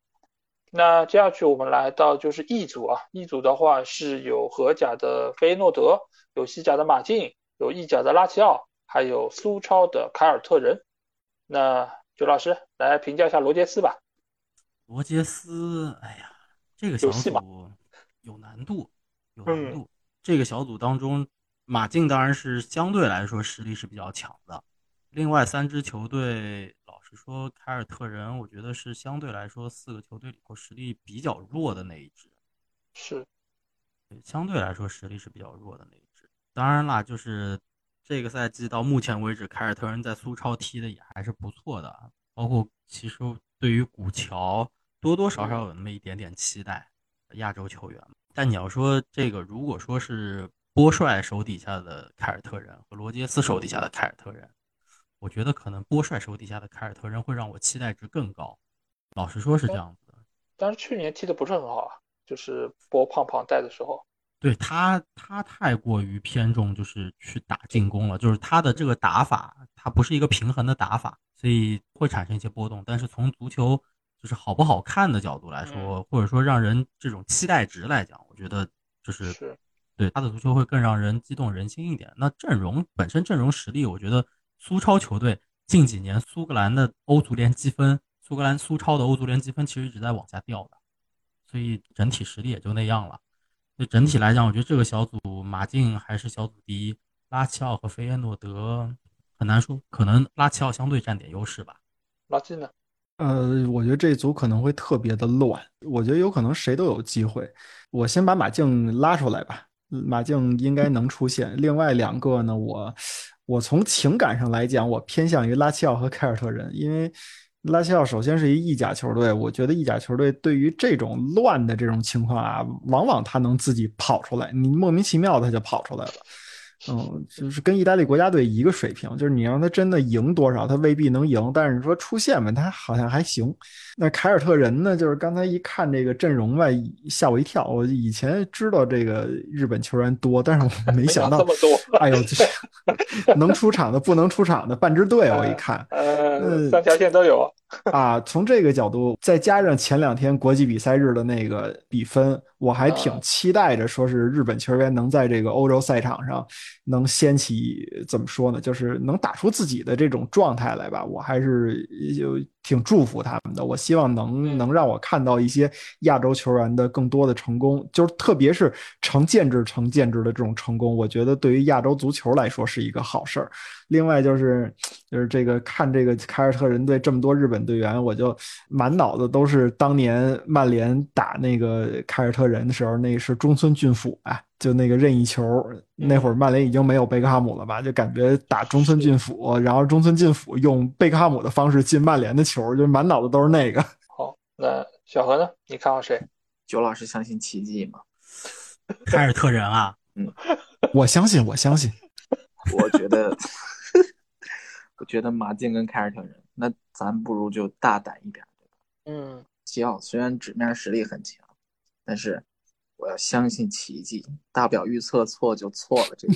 那接下去我们来到就是 E 组啊，E 组的话是有荷甲的菲耶诺德，有西甲的马竞，有意甲的拉齐奥，还有苏超的凯尔特人。那九老师来评价一下罗杰斯吧。罗杰斯，哎呀，这个小组有难度，有难度。这个小组当中。马竞当然是相对来说实力是比较强的，另外三支球队，老实实说，凯尔特人我觉得是相对来说四个球队里头实力比较弱的那一支，是，相对来说实力是比较弱的那一支。当然啦，就是这个赛季到目前为止，凯尔特人在苏超踢的也还是不错的，包括其实对于古乔多多少少有那么一点点期待，亚洲球员。但你要说这个，如果说是波帅手底下的凯尔特人和罗杰斯手底下的凯尔特人。我觉得可能波帅手底下的凯尔特人会让我期待值更高，老实说是这样子的。但是去年踢的不是很好啊，就是波胖胖带的时候，对他他太过于偏重就是去打进攻了，就是他的这个打法，他不是一个平衡的打法，所以会产生一些波动。但是从足球就是好不好看的角度来说，或者说让人这种期待值来讲，我觉得就是对他的足球会更让人激动人心一点。那阵容本身阵容实力，我觉得。苏超球队近几年苏格兰的欧足联积分，苏格兰苏超的欧足联积分其实一直在往下掉的，所以整体实力也就那样了。那整体来讲，我觉得这个小组马竞还是小组第一，拉齐奥和菲耶诺德很难说，可能拉齐奥相对占点优势吧。拉近呢？呃，我觉得这组可能会特别的乱，我觉得有可能谁都有机会。我先把马竞拉出来吧，马竞应该能出现。另外两个呢，我。我从情感上来讲，我偏向于拉齐奥和凯尔特人，因为拉齐奥首先是一意甲球队，我觉得意甲球队对于这种乱的这种情况啊，往往他能自己跑出来，你莫名其妙他就跑出来了。嗯，就是跟意大利国家队一个水平，就是你让他真的赢多少，他未必能赢，但是说出线吧，他好像还行。那凯尔特人呢，就是刚才一看这个阵容吧，吓我一跳。我以前知道这个日本球员多，但是我没想到这么多。哎呦，能出场的不能出场的半支队，我一看，呃，三条线都有。啊，从这个角度，再加上前两天国际比赛日的那个比分，我还挺期待着，说是日本球员能在这个欧洲赛场上能掀起，怎么说呢，就是能打出自己的这种状态来吧。我还是就挺祝福他们的。我希望能能让我看到一些亚洲球员的更多的成功，就是特别是成建制成建制的这种成功，我觉得对于亚洲足球来说是一个好事儿。另外就是，就是这个看这个凯尔特人队这么多日本队员，我就满脑子都是当年曼联打那个凯尔特人的时候，那是中村俊辅啊，就那个任意球，那会儿曼联已经没有贝克汉姆了吧？就感觉打中村俊辅，然后中村俊辅用贝克汉姆的方式进曼联的球，就满脑子都是那个。好，那小何呢？你看好谁？九老师相信奇迹吗？凯尔特人啊，嗯，我相信，我相信。我觉得。我觉得马竞跟凯尔特人，那咱不如就大胆一点，对吧？嗯，齐奥虽然纸面实力很强，但是我要相信奇迹，大不了预测错就错了。这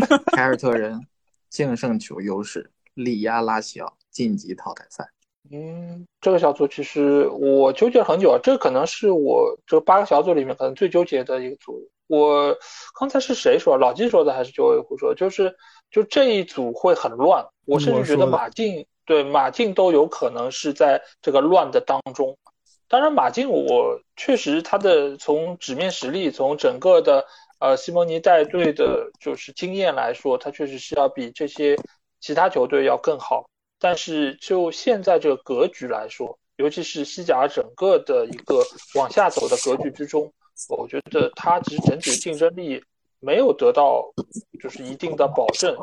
个凯尔特人净胜球优势力压拉齐奥晋级淘汰赛。嗯，这个小组其实我纠结了很久啊，这可能是我这八个小组里面可能最纠结的一个组。我刚才是谁说？老季说的还是九尾狐说？就是。就这一组会很乱，我甚至觉得马竞对马竞都有可能是在这个乱的当中。当然，马竞我确实他的从纸面实力，从整个的呃西蒙尼带队的就是经验来说，他确实是要比这些其他球队要更好。但是就现在这个格局来说，尤其是西甲整个的一个往下走的格局之中，我觉得他其实整体的竞争力。没有得到就是一定的保证，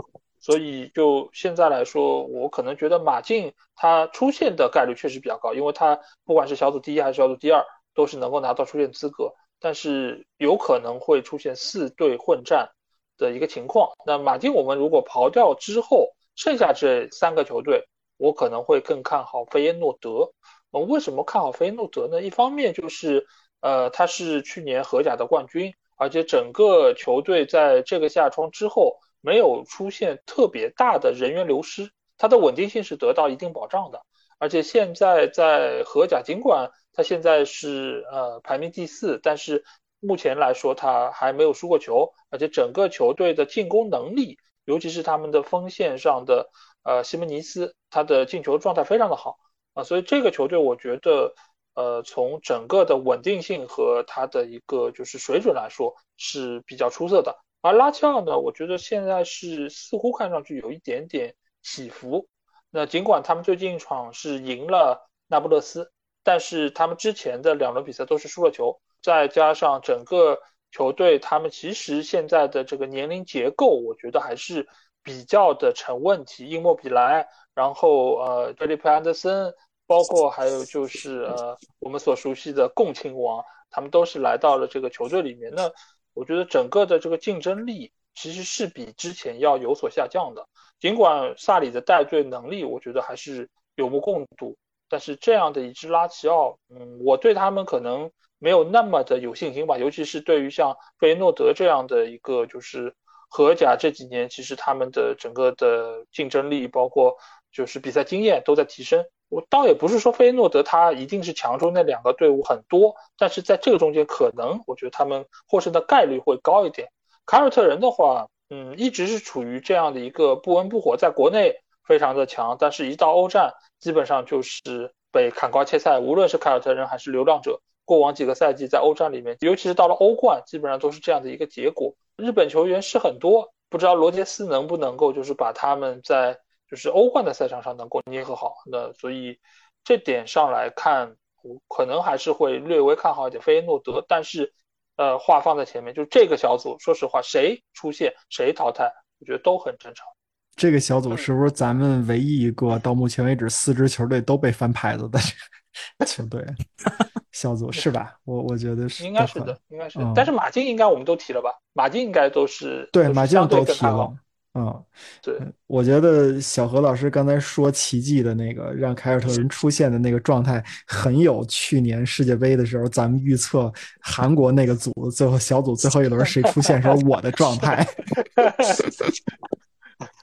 所以就现在来说，我可能觉得马竞他出现的概率确实比较高，因为他不管是小组第一还是小组第二，都是能够拿到出线资格，但是有可能会出现四队混战的一个情况。那马竞我们如果刨掉之后，剩下这三个球队，我可能会更看好菲耶诺德。嗯，为什么看好菲耶诺德呢？一方面就是呃，他是去年荷甲的冠军。而且整个球队在这个夏窗之后没有出现特别大的人员流失，它的稳定性是得到一定保障的。而且现在在荷甲，尽管他现在是呃排名第四，但是目前来说他还没有输过球。而且整个球队的进攻能力，尤其是他们的锋线上的呃西门尼斯，他的进球状态非常的好啊，所以这个球队我觉得。呃，从整个的稳定性和它的一个就是水准来说是比较出色的。而拉齐奥呢，我觉得现在是似乎看上去有一点点起伏。那尽管他们最近一场是赢了那不勒斯，但是他们之前的两轮比赛都是输了球，再加上整个球队他们其实现在的这个年龄结构，我觉得还是比较的成问题。伊莫比莱，然后呃，菲利普安德森，包括还有就是呃，我们所熟悉的共亲王，他们都是来到了这个球队里面。那我觉得整个的这个竞争力其实是比之前要有所下降的。尽管萨里的带队能力，我觉得还是有目共睹，但是这样的一支拉齐奥，嗯，我对他们可能没有那么的有信心吧。尤其是对于像费诺德这样的一个，就是荷甲这几年，其实他们的整个的竞争力，包括就是比赛经验都在提升。我倒也不是说菲诺德他一定是强出那两个队伍很多，但是在这个中间，可能我觉得他们获胜的概率会高一点。凯尔特人的话。嗯，一直是处于这样的一个不温不火，在国内非常的强，但是一到欧战，基本上就是被砍瓜切菜。无论是凯尔特人还是流浪者，过往几个赛季在欧战里面，尤其是到了欧冠，基本上都是这样的一个结果。日本球员是很多，不知道罗杰斯能不能够就是把他们在就是欧冠的赛场上能够捏合好。那所以这点上来看，我可能还是会略微看好一点费耶诺德，但是。呃，话放在前面，就这个小组，说实话，谁出现谁淘汰，我觉得都很正常。这个小组是不是咱们唯一一个到目前为止四支球队都被翻牌子的 球队 小组是吧？我我觉得是，应该是的，应该是。但是马竞应该我们都提了吧？马竞应该都是对马竞都提了。嗯，对，我觉得小何老师刚才说奇迹的那个让凯尔特人出现的那个状态，很有去年世界杯的时候咱们预测韩国那个组最后小组最后一轮谁出现时候我的状态，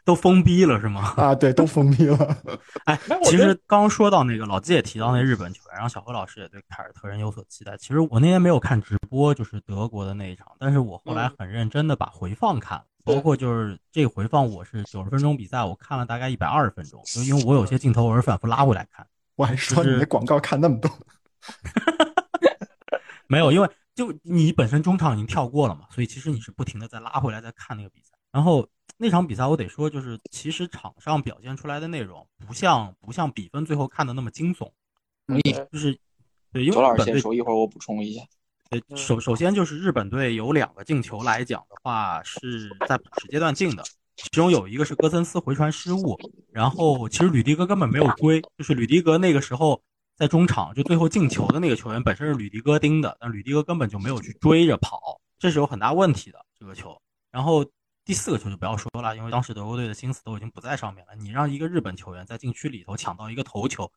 都封逼了是吗？啊，对，都封逼了。哎，其实刚刚说到那个老季也提到那日本球员，然后小何老师也对凯尔特人有所期待。其实我那天没有看直播，就是德国的那一场，但是我后来很认真的把回放看了。包括就是这个回放，我是九十分钟比赛，我看了大概一百二十分钟，就因为我有些镜头我是反复拉回来看。我还说你的广告看那么多，没有，因为就你本身中场已经跳过了嘛，所以其实你是不停的在拉回来再看那个比赛。然后那场比赛我得说，就是其实场上表现出来的内容不像不像比分最后看的那么惊悚。同意，就是对，因为周老师先说，一会儿我补充一下。首首先就是日本队有两个进球来讲的话，是在补时阶段进的，其中有一个是戈森斯回传失误，然后其实吕迪格根本没有追，就是吕迪格那个时候在中场就最后进球的那个球员本身是吕迪格盯的，但吕迪格根本就没有去追着跑，这是有很大问题的这个球。然后第四个球就不要说了，因为当时德国队的心思都已经不在上面了，你让一个日本球员在禁区里头抢到一个头球。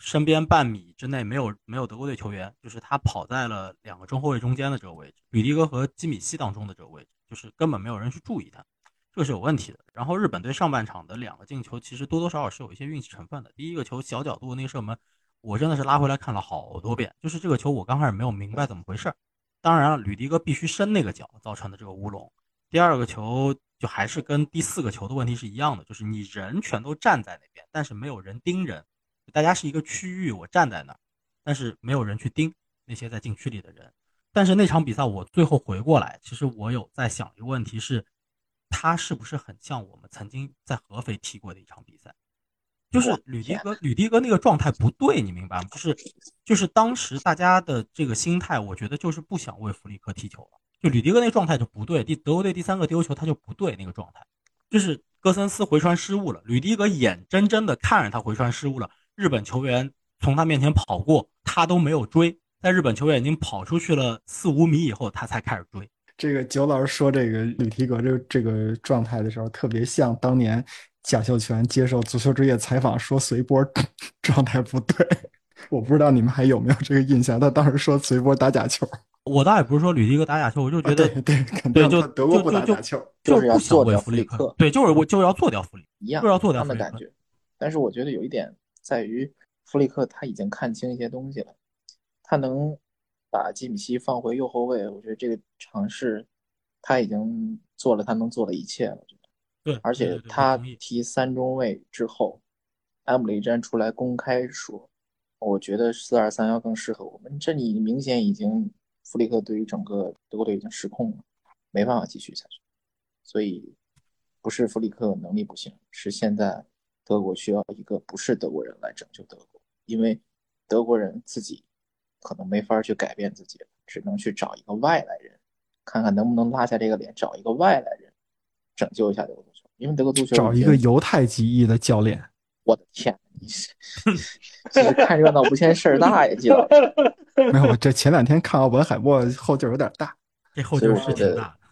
身边半米之内没有没有德国队球员，就是他跑在了两个中后卫中间的这个位置，吕迪格和基米希当中的这个位置，就是根本没有人去注意他，这个是有问题的。然后日本队上半场的两个进球，其实多多少少是有一些运气成分的。第一个球小角度那个射门，我真的是拉回来看了好多遍，就是这个球我刚开始没有明白怎么回事。当然了，吕迪格必须伸那个脚造成的这个乌龙。第二个球就还是跟第四个球的问题是一样的，就是你人全都站在那边，但是没有人盯人。大家是一个区域，我站在那儿，但是没有人去盯那些在禁区里的人。但是那场比赛我最后回过来，其实我有在想一个问题是，他是不是很像我们曾经在合肥踢过的一场比赛？就是吕迪格，吕迪格那个状态不对，你明白吗？就是就是当时大家的这个心态，我觉得就是不想为弗里克踢球了。就吕迪格那状态就不对，第德国队第三个丢球他就不对那个状态，就是戈森斯回传失误了，吕迪格眼睁睁的看着他回传失误了。日本球员从他面前跑过，他都没有追。在日本球员已经跑出去了四五米以后，他才开始追。这个九老师说这个吕提格这个这个状态的时候，特别像当年贾秀全接受足球之夜采访说随波 状态不对。我不知道你们还有没有这个印象？他当时说随波打假球。我倒也不是说吕迪格打假球，我就觉得对对，就德国不打假球，就是要做掉弗里克。对，就是我就要做掉弗里，一样就要做掉的感觉。但是我觉得有一点。在于弗里克他已经看清一些东西了，他能把基米希放回右后卫，我觉得这个尝试他已经做了他能做的一切了。我觉得，对，而且他踢三中卫之后，埃姆雷詹出来公开说，我觉得四二三幺更适合我们。这你明显已经弗里克对于整个德国队已经失控了，没办法继续下去。所以不是弗里克能力不行，是现在。德国需要一个不是德国人来拯救德国，因为德国人自己可能没法去改变自己，只能去找一个外来人，看看能不能拉下这个脸，找一个外来人拯救一下德国足球。因为德国足球找一个犹太籍裔的教练，我的天，你是 这是看热闹不嫌事儿大呀，季老师。没有，这前两天看奥本海默后劲儿有点大，这后劲儿是挺大的。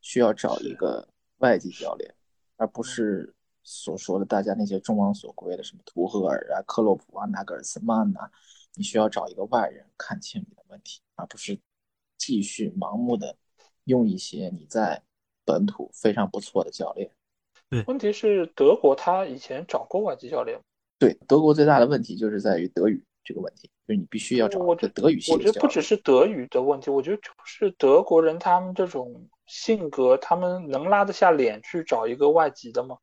需要找一个外籍教练，而不是所说的大家那些众望所归的什么图赫尔啊、克洛普啊、纳格尔斯曼呐。你需要找一个外人看清你的问题，而不是继续盲目的用一些你在本土非常不错的教练。对，问题是德国他以前找过外籍教练。对，德国最大的问题就是在于德语这个问题，就是你必须要找一个德语系我觉得不只是德语的问题，我觉得就是德国人他们这种性格，他们能拉得下脸去找一个外籍的吗？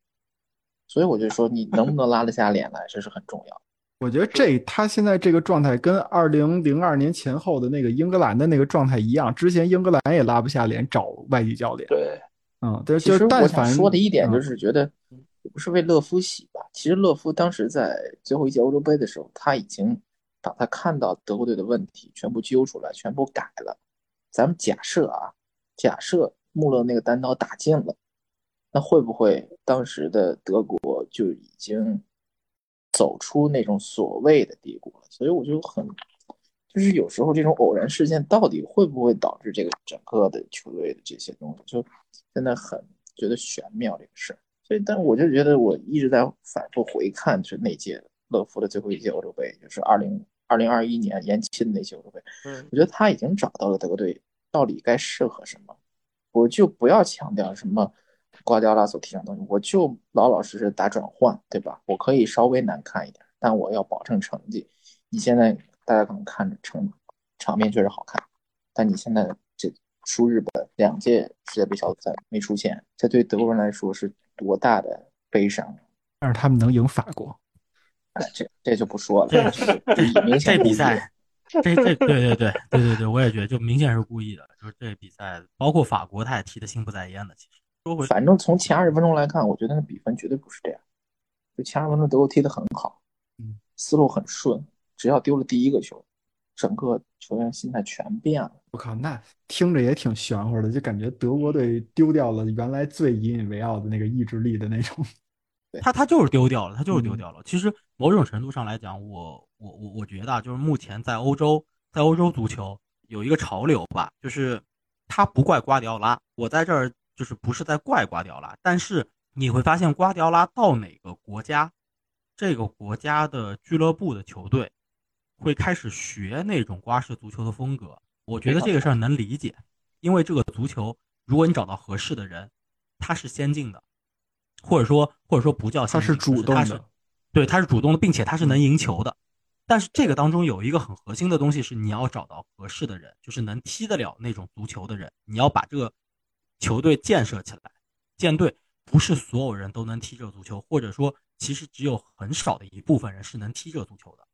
所以我就说，你能不能拉得下脸来，这是很重要。我觉得这他现在这个状态跟二零零二年前后的那个英格兰的那个状态一样，之前英格兰也拉不下脸找外籍教练。对。嗯，对，其实我想说的一点就是觉得，不是为勒夫洗吧？其实勒夫当时在最后一届欧洲杯的时候，他已经把他看到德国队的问题全部揪出来，全部改了。咱们假设啊，假设穆勒那个单刀打进了，那会不会当时的德国就已经走出那种所谓的低谷了？所以我就很。就是有时候这种偶然事件到底会不会导致这个整个的球队的这些东西，就真的很觉得玄妙这个事儿。所以，但我就觉得我一直在反复回看，就是那届乐福的最后一届欧洲杯，就是二零二零二一年延期的那届欧洲杯。嗯，我觉得他已经找到了德国队到底该适合什么。我就不要强调什么瓜迪奥拉所提倡的东西，我就老老实实打转换，对吧？我可以稍微难看一点，但我要保证成绩。你现在。大家可能看着成场面确实好看，但你现在这输日本两届世界杯小组赛没出现，这对德国人来说是多大的悲伤？但是他们能赢法国，哎，这这就不说了。这这比赛，这这对对对对对对，我也觉得就明显是故意的。就是这比赛，包括法国，他也踢得心不在焉的。其实说回，反正从前二十分钟来看，我觉得那比分绝对不是这样。就前二十分钟德国踢得很好，嗯，思路很顺。只要丢了第一个球，整个球员心态全变了。我靠，那听着也挺玄乎的，就感觉德国队丢掉了原来最引以为傲的那个意志力的那种。他他就是丢掉了，他就是丢掉了。其实某种程度上来讲，我我我我觉得就是目前在欧洲，在欧洲足球有一个潮流吧，就是他不怪瓜迪奥拉，我在这儿就是不是在怪瓜迪奥拉，但是你会发现瓜迪奥拉到哪个国家，这个国家的俱乐部的球队。会开始学那种瓜式足球的风格，我觉得这个事儿能理解，因为这个足球，如果你找到合适的人，他是先进的，或者说或者说不叫他是主动的，对，他是主动的，并且他是能赢球的。但是这个当中有一个很核心的东西是你要找到合适的人，就是能踢得了那种足球的人，你要把这个球队建设起来。建队不是所有人都能踢这足球，或者说其实只有很少的一部分人是能踢这足球的。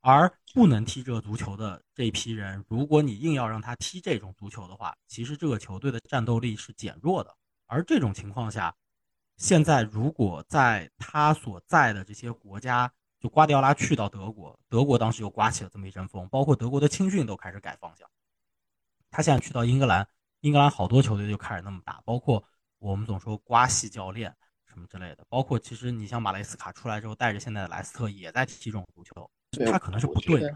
而不能踢这足球的这一批人，如果你硬要让他踢这种足球的话，其实这个球队的战斗力是减弱的。而这种情况下，现在如果在他所在的这些国家，就瓜迪奥拉去到德国，德国当时又刮起了这么一阵风，包括德国的青训都开始改方向。他现在去到英格兰，英格兰好多球队就开始那么打，包括我们总说瓜系教练什么之类的，包括其实你像马雷斯卡出来之后，带着现在的莱斯特也在踢这种足球。他可能是不对的。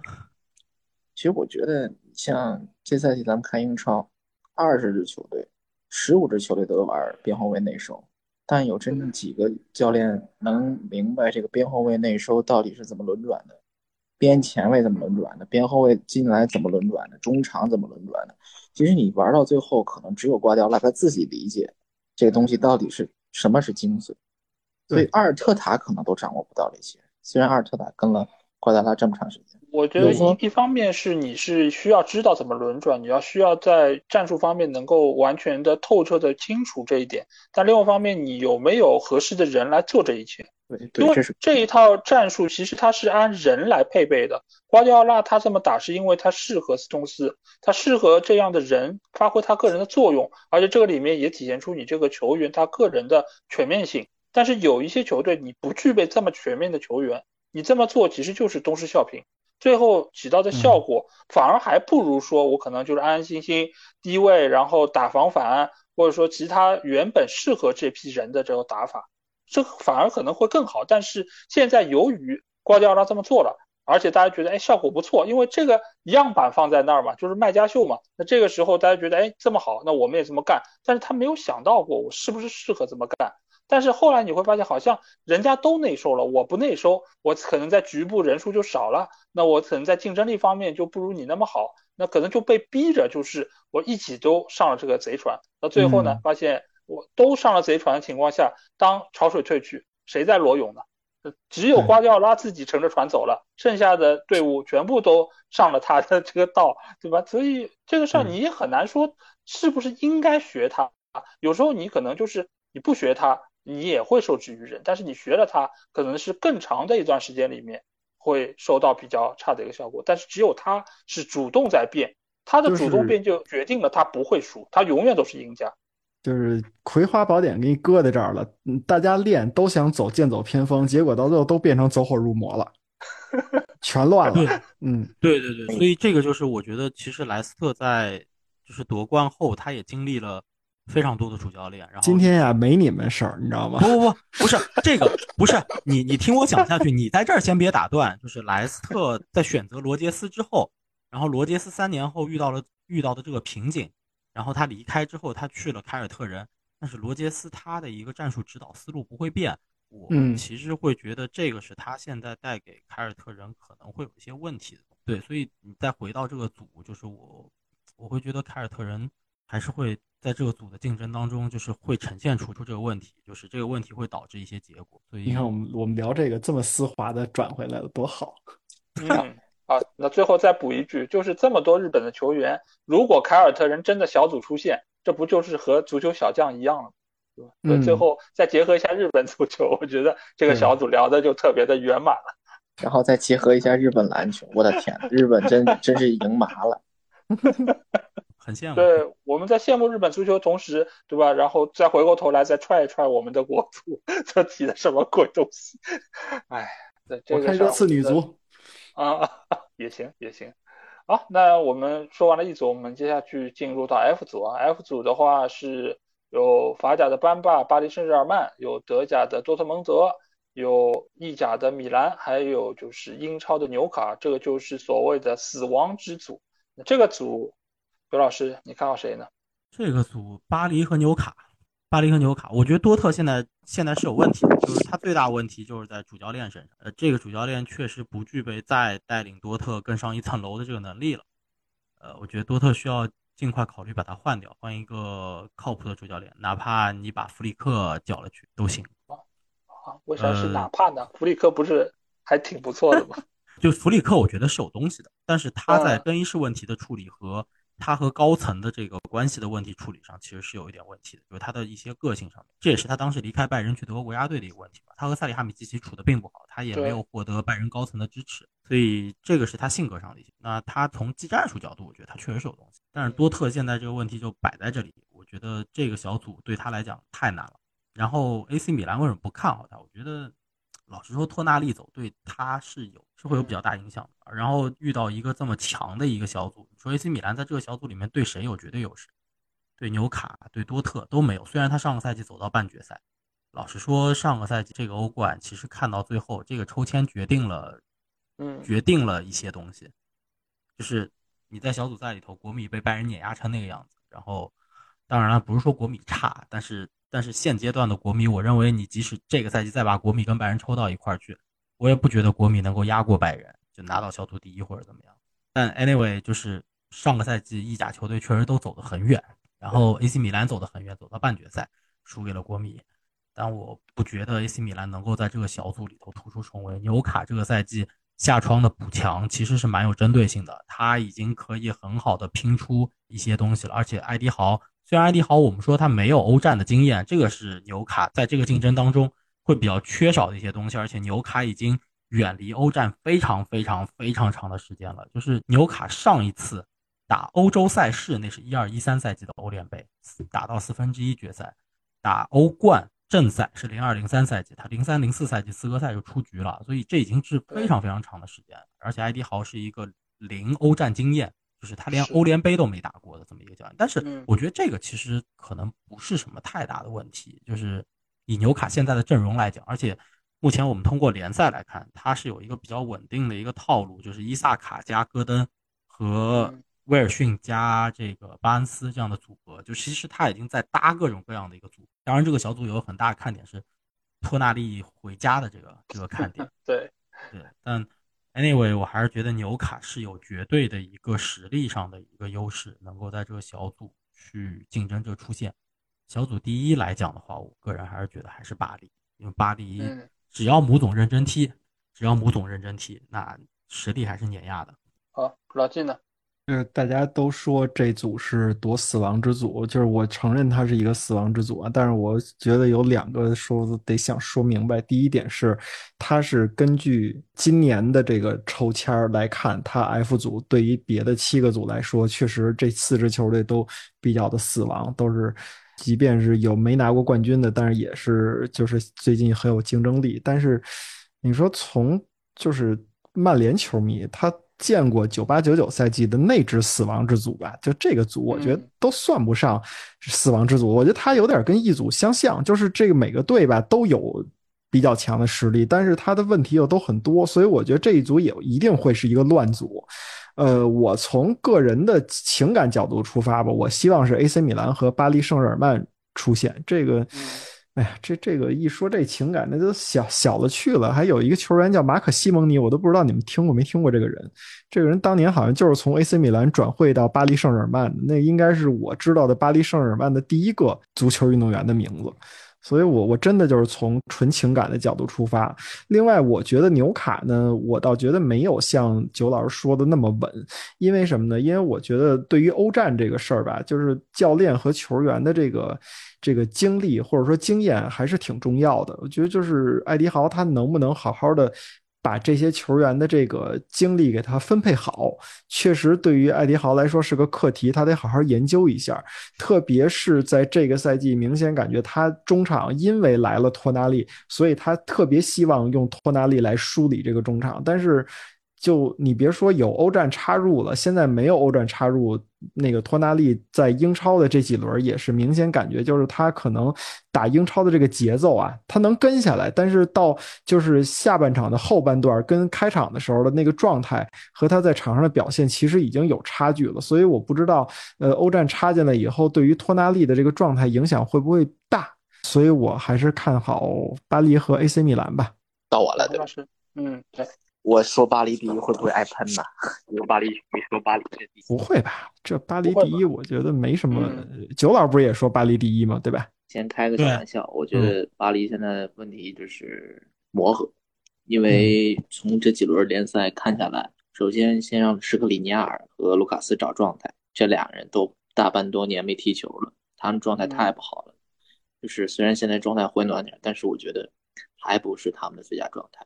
其实我觉得，像这赛季咱们看英超，二十支球队，十五支球队都玩边后卫内收，但有真正几个教练能明白这个边后卫内收到底是怎么轮转的，边前卫怎么轮转的，边后卫进来怎么轮转的，中场怎么轮转的？其实你玩到最后，可能只有瓜迪奥拉他自己理解这个东西到底是什么是精髓，所以阿尔特塔可能都掌握不到这些。虽然阿尔特塔跟了。瓜迪奥拉这么长时间，我觉得一一方面是你是需要知道怎么轮转，你要需要在战术方面能够完全的透彻的清楚这一点。但另外一方面，你有没有合适的人来做这一切？对，因为这一套战术其实它是按人来配备的。瓜迪奥拉他这么打是因为他适合斯通斯，他适合这样的人发挥他个人的作用，而且这个里面也体现出你这个球员他个人的全面性。但是有一些球队你不具备这么全面的球员，你这么做其实就是东施效颦，最后起到的效果反而还不如说我可能就是安安心心低位，然后打防反，或者说其他原本适合这批人的这种打法，这反而可能会更好。但是现在由于瓜迪奥拉这么做了。而且大家觉得，哎，效果不错，因为这个样板放在那儿嘛，就是卖家秀嘛。那这个时候大家觉得，哎，这么好，那我们也这么干。但是他没有想到过，我是不是适合这么干？但是后来你会发现，好像人家都内收了，我不内收，我可能在局部人数就少了，那我可能在竞争力方面就不如你那么好，那可能就被逼着，就是我一起都上了这个贼船。那最后呢，发现我都上了贼船的情况下，当潮水退去，谁在裸泳呢？只有瓜迪奥拉自己乘着船走了，剩下的队伍全部都上了他的这个道，对吧？所以这个事儿你也很难说是不是应该学他。有时候你可能就是你不学他，你也会受制于人；但是你学了他，可能是更长的一段时间里面会收到比较差的一个效果。但是只有他是主动在变，他的主动变就决定了他不会输，他永远都是赢家。就是葵花宝典给你搁在这儿了，嗯，大家练都想走剑走偏锋，结果到最后都变成走火入魔了，全乱了。嗯，对对对，所以这个就是我觉得，其实莱斯特在就是夺冠后，他也经历了非常多的主教练。然后今天呀，没你们事儿，你知道吗？不不不，不 是这个，不是你你听我讲下去，你在这儿先别打断。就是莱斯特在选择罗杰斯之后，然后罗杰斯三年后遇到了遇到的这个瓶颈。然后他离开之后，他去了凯尔特人，但是罗杰斯他的一个战术指导思路不会变。我其实会觉得这个是他现在带给凯尔特人可能会有一些问题的。对，所以你再回到这个组，就是我我会觉得凯尔特人还是会在这个组的竞争当中，就是会呈现出出这个问题，就是这个问题会导致一些结果。所以你看，我们我们聊这个这么丝滑的转回来了，多好。嗯。啊，那最后再补一句，就是这么多日本的球员，如果凯尔特人真的小组出线，这不就是和足球小将一样了，对吧？嗯。最后再结合一下日本足球，我觉得这个小组聊的就特别的圆满了。然后再结合一下日本篮球，我的天，日本真真是赢麻了，很羡慕。对，我们在羡慕日本足球同时，对吧？然后再回过头来再踹一踹我们的国足，这踢的什么鬼东西？哎，这个我看热刺女足。啊，也行也行，好，那我们说完了一组，我们接下去进入到 F 组啊。F 组的话是有法甲的班霸巴黎圣日耳曼，有德甲的多特蒙德，有意甲的米兰，还有就是英超的纽卡，这个就是所谓的死亡之组。那这个组，刘老师你看好谁呢？这个组巴黎和纽卡。巴黎和纽卡，我觉得多特现在现在是有问题的，就是他最大问题就是在主教练身上。呃，这个主教练确实不具备再带领多特更上一层楼的这个能力了。呃，我觉得多特需要尽快考虑把他换掉，换一个靠谱的主教练，哪怕你把弗里克叫了去都行。啊，为啥是哪怕呢？弗里克不是还挺不错的吗？就弗里克，我觉得是有东西的，但是他在更衣室问题的处理和。他和高层的这个关系的问题处理上，其实是有一点问题的，就是他的一些个性上面，这也是他当时离开拜仁去德国国家队的一个问题吧。他和萨里哈米基奇处的并不好，他也没有获得拜仁高层的支持，所以这个是他性格上的一些。那他从技战术角度，我觉得他确实是有东西。但是多特现在这个问题就摆在这里，我觉得这个小组对他来讲太难了。然后 AC 米兰为什么不看好他？我觉得。老实说，托纳利走对他是有是会有比较大影响的。然后遇到一个这么强的一个小组，你说 AC 米兰在这个小组里面对谁有绝对优势？对纽卡、对多特都没有。虽然他上个赛季走到半决赛，老实说，上个赛季这个欧冠其实看到最后，这个抽签决定了，嗯，决定了一些东西。就是你在小组赛里头，国米被拜仁碾压成那个样子。然后，当然了，不是说国米差，但是。但是现阶段的国米，我认为你即使这个赛季再把国米跟拜仁抽到一块儿去，我也不觉得国米能够压过拜仁，就拿到小组第一或者怎么样。但 anyway，就是上个赛季意甲球队确实都走得很远，然后 AC 米兰走得很远，走到半决赛输给了国米。但我不觉得 AC 米兰能够在这个小组里头突出重围。纽卡这个赛季下窗的补强其实是蛮有针对性的，他已经可以很好的拼出一些东西了，而且艾迪豪。虽然埃迪豪，我们说他没有欧战的经验，这个是纽卡在这个竞争当中会比较缺少的一些东西。而且纽卡已经远离欧战非常非常非常长的时间了。就是纽卡上一次打欧洲赛事，那是一二一三赛季的欧联杯，打到四分之一决赛；打欧冠正赛是零二零三赛季，他零三零四赛季资格赛就出局了，所以这已经是非常非常长的时间。而且埃迪豪是一个零欧战经验，就是他连欧联杯都没打过的这么一个教练。但是我觉得这个其实可能不是什么太大的问题，就是以纽卡现在的阵容来讲，而且目前我们通过联赛来看，他是有一个比较稳定的一个套路，就是伊萨卡加戈登和。威尔逊加这个巴恩斯这样的组合，就其实他已经在搭各种各样的一个组。当然，这个小组有很大的看点是托纳利回家的这个这个看点。对对，但 anyway，我还是觉得纽卡是有绝对的一个实力上的一个优势，能够在这个小组去竞争这出线。小组第一来讲的话，我个人还是觉得还是巴黎，因为巴黎只要母总认真踢，只要母总认真踢，那实力还是碾压的。好，老季呢？就是大家都说这组是夺死亡之组，就是我承认它是一个死亡之组啊，但是我觉得有两个说得想说明白。第一点是，它是根据今年的这个抽签来看，它 F 组对于别的七个组来说，确实这四支球队都比较的死亡，都是即便是有没拿过冠军的，但是也是就是最近很有竞争力。但是你说从就是曼联球迷他。见过九八九九赛季的那支死亡之组吧？就这个组，我觉得都算不上死亡之组。我觉得他有点跟一组相像，就是这个每个队吧都有比较强的实力，但是他的问题又都很多，所以我觉得这一组也一定会是一个乱组。呃，我从个人的情感角度出发吧，我希望是 AC 米兰和巴黎圣日耳曼出现这个。哎呀，这这个一说这情感，那都小小了去了。还有一个球员叫马可西蒙尼，我都不知道你们听过没听过这个人。这个人当年好像就是从 AC 米兰转会到巴黎圣日耳曼的，那应该是我知道的巴黎圣日耳曼的第一个足球运动员的名字。所以，我我真的就是从纯情感的角度出发。另外，我觉得纽卡呢，我倒觉得没有像九老师说的那么稳。因为什么呢？因为我觉得对于欧战这个事儿吧，就是教练和球员的这个这个经历或者说经验还是挺重要的。我觉得就是艾迪豪他能不能好好的。把这些球员的这个精力给他分配好，确实对于艾迪豪来说是个课题，他得好好研究一下。特别是在这个赛季，明显感觉他中场因为来了托纳利，所以他特别希望用托纳利来梳理这个中场，但是。就你别说有欧战插入了，现在没有欧战插入，那个托纳利在英超的这几轮也是明显感觉，就是他可能打英超的这个节奏啊，他能跟下来，但是到就是下半场的后半段跟开场的时候的那个状态和他在场上的表现其实已经有差距了，所以我不知道，呃，欧战插进来以后对于托纳利的这个状态影响会不会大，所以我还是看好巴黎和 AC 米兰吧。到我了，对吧？是，嗯，对。我说巴黎第一会不会挨喷呢？你说巴黎你说巴黎第一，不会吧？这巴黎第一，我觉得没什么。九老不是也说巴黎第一吗？对吧？先开个小玩笑，我觉得巴黎现在问题就是磨合，因为从这几轮联赛看下来，首先先让施克里尼亚尔和卢卡斯找状态，这俩人都大半多年没踢球了，他们状态太不好了。就是虽然现在状态回暖点，但是我觉得还不是他们的最佳状态。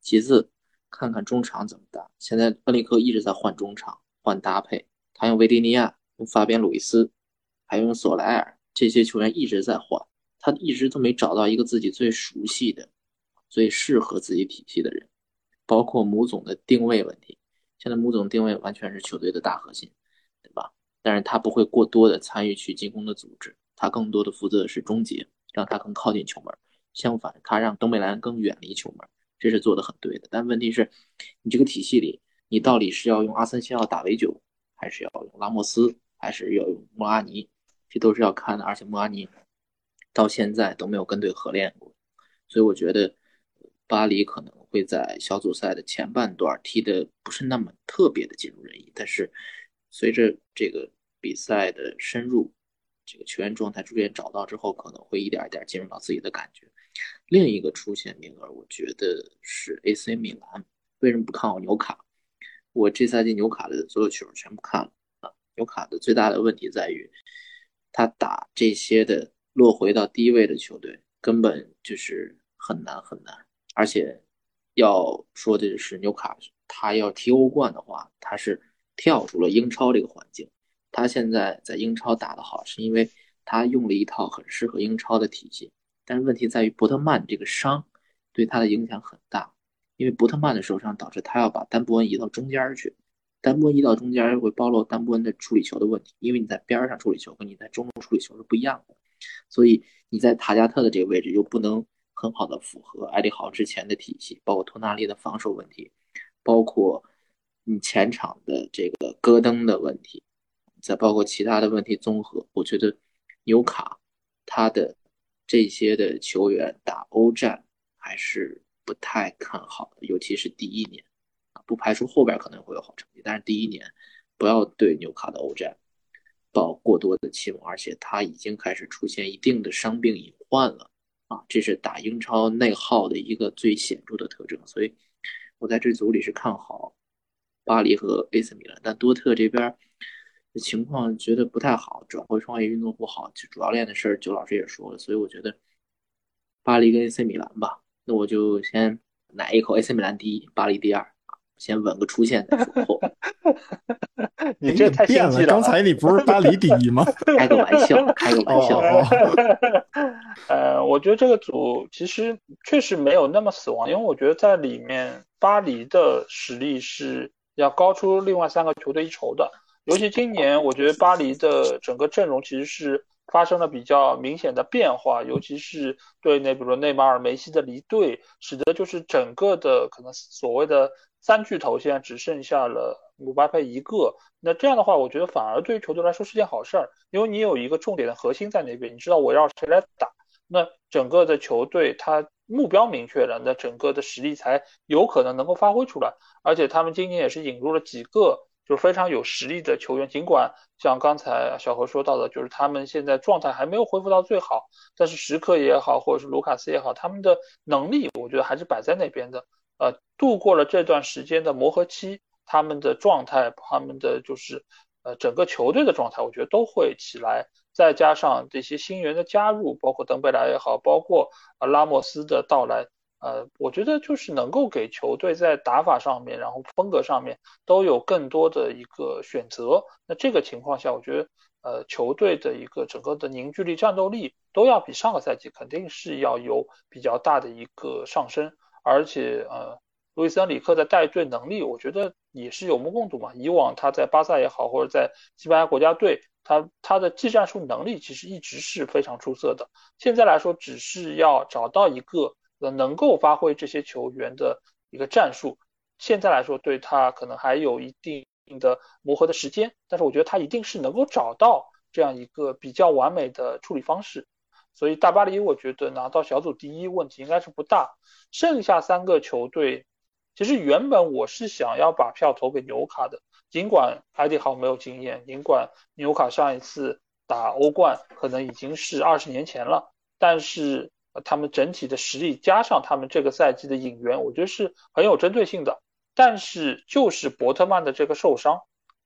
其次。看看中场怎么打。现在恩里克一直在换中场、换搭配，他用维迪尼亚、用法边·鲁伊斯，还用索莱尔这些球员一直在换，他一直都没找到一个自己最熟悉的、最适合自己体系的人。包括母总的定位问题，现在母总定位完全是球队的大核心，对吧？但是他不会过多的参与去进攻的组织，他更多的负责的是终结，让他更靠近球门。相反，他让登贝莱更远离球门。这是做的很对的，但问题是，你这个体系里，你到底是要用阿森西奥打维九，还是要用拉莫斯，还是要用莫阿尼？这都是要看的。而且莫阿尼到现在都没有跟队合练过，所以我觉得巴黎可能会在小组赛的前半段踢的不是那么特别的尽如人意。但是随着这个比赛的深入，这个球员状态逐渐找到之后，可能会一点一点进入到自己的感觉。另一个出线名额，我觉得是 AC 米兰。为什么不看好纽卡？我这赛季纽卡的所有球全部看了啊。纽卡的最大的问题在于，他打这些的落回到低位的球队，根本就是很难很难。而且要说的是，纽卡他要踢欧冠的话，他是跳出了英超这个环境。他现在在英超打得好，是因为他用了一套很适合英超的体系。但是问题在于伯特曼这个伤对他的影响很大，因为伯特曼的受伤导致他要把丹布恩移到中间去，丹布恩移到中间会暴露丹布恩的处理球的问题，因为你在边上处理球跟你在中路处理球是不一样的，所以你在塔加特的这个位置又不能很好的符合埃利豪之前的体系，包括托纳利的防守问题，包括你前场的这个戈登的问题，再包括其他的问题综合，我觉得纽卡他的。这些的球员打欧战还是不太看好的，尤其是第一年啊，不排除后边可能会有好成绩，但是第一年不要对纽卡的欧战抱过多的期望，而且他已经开始出现一定的伤病隐患了啊，这是打英超内耗的一个最显著的特征，所以我在这组里是看好巴黎和 AC 米兰，但多特这边。情况觉得不太好，转会创业运作不好，就主教练的事儿，九老师也说了，所以我觉得巴黎跟 AC 米兰吧，那我就先奶一口 AC 米兰第一，巴黎第二，先稳个出线再说。你这太变了，刚才你不是巴黎第一吗？开个玩笑，开个玩笑。呃，我觉得这个组其实确实没有那么死亡，因为我觉得在里面巴黎的实力是要高出另外三个球队一筹的。尤其今年，我觉得巴黎的整个阵容其实是发生了比较明显的变化，尤其是对那比如内马尔、梅西的离队，使得就是整个的可能所谓的三巨头现在只剩下了姆巴佩一个。那这样的话，我觉得反而对于球队来说是件好事儿，因为你有一个重点的核心在那边，你知道我要谁来打，那整个的球队他目标明确了，那整个的实力才有可能能够发挥出来。而且他们今年也是引入了几个。就非常有实力的球员，尽管像刚才小何说到的，就是他们现在状态还没有恢复到最好，但是时刻也好，或者是卢卡斯也好，他们的能力我觉得还是摆在那边的。呃，度过了这段时间的磨合期，他们的状态，他们的就是呃整个球队的状态，我觉得都会起来。再加上这些新员的加入，包括登贝莱也好，包括呃拉莫斯的到来。呃，我觉得就是能够给球队在打法上面，然后风格上面都有更多的一个选择。那这个情况下，我觉得呃，球队的一个整个的凝聚力、战斗力都要比上个赛季肯定是要有比较大的一个上升。而且呃，路易斯·恩里克的带队能力，我觉得也是有目共睹嘛。以往他在巴萨也好，或者在西班牙国家队，他他的技战术能力其实一直是非常出色的。现在来说，只是要找到一个。能够发挥这些球员的一个战术，现在来说对他可能还有一定的磨合的时间，但是我觉得他一定是能够找到这样一个比较完美的处理方式。所以大巴黎，我觉得拿到小组第一问题应该是不大。剩下三个球队，其实原本我是想要把票投给纽卡的，尽管埃迪豪没有经验，尽管纽卡上一次打欧冠可能已经是二十年前了，但是。他们整体的实力加上他们这个赛季的引援，我觉得是很有针对性的。但是就是伯特曼的这个受伤，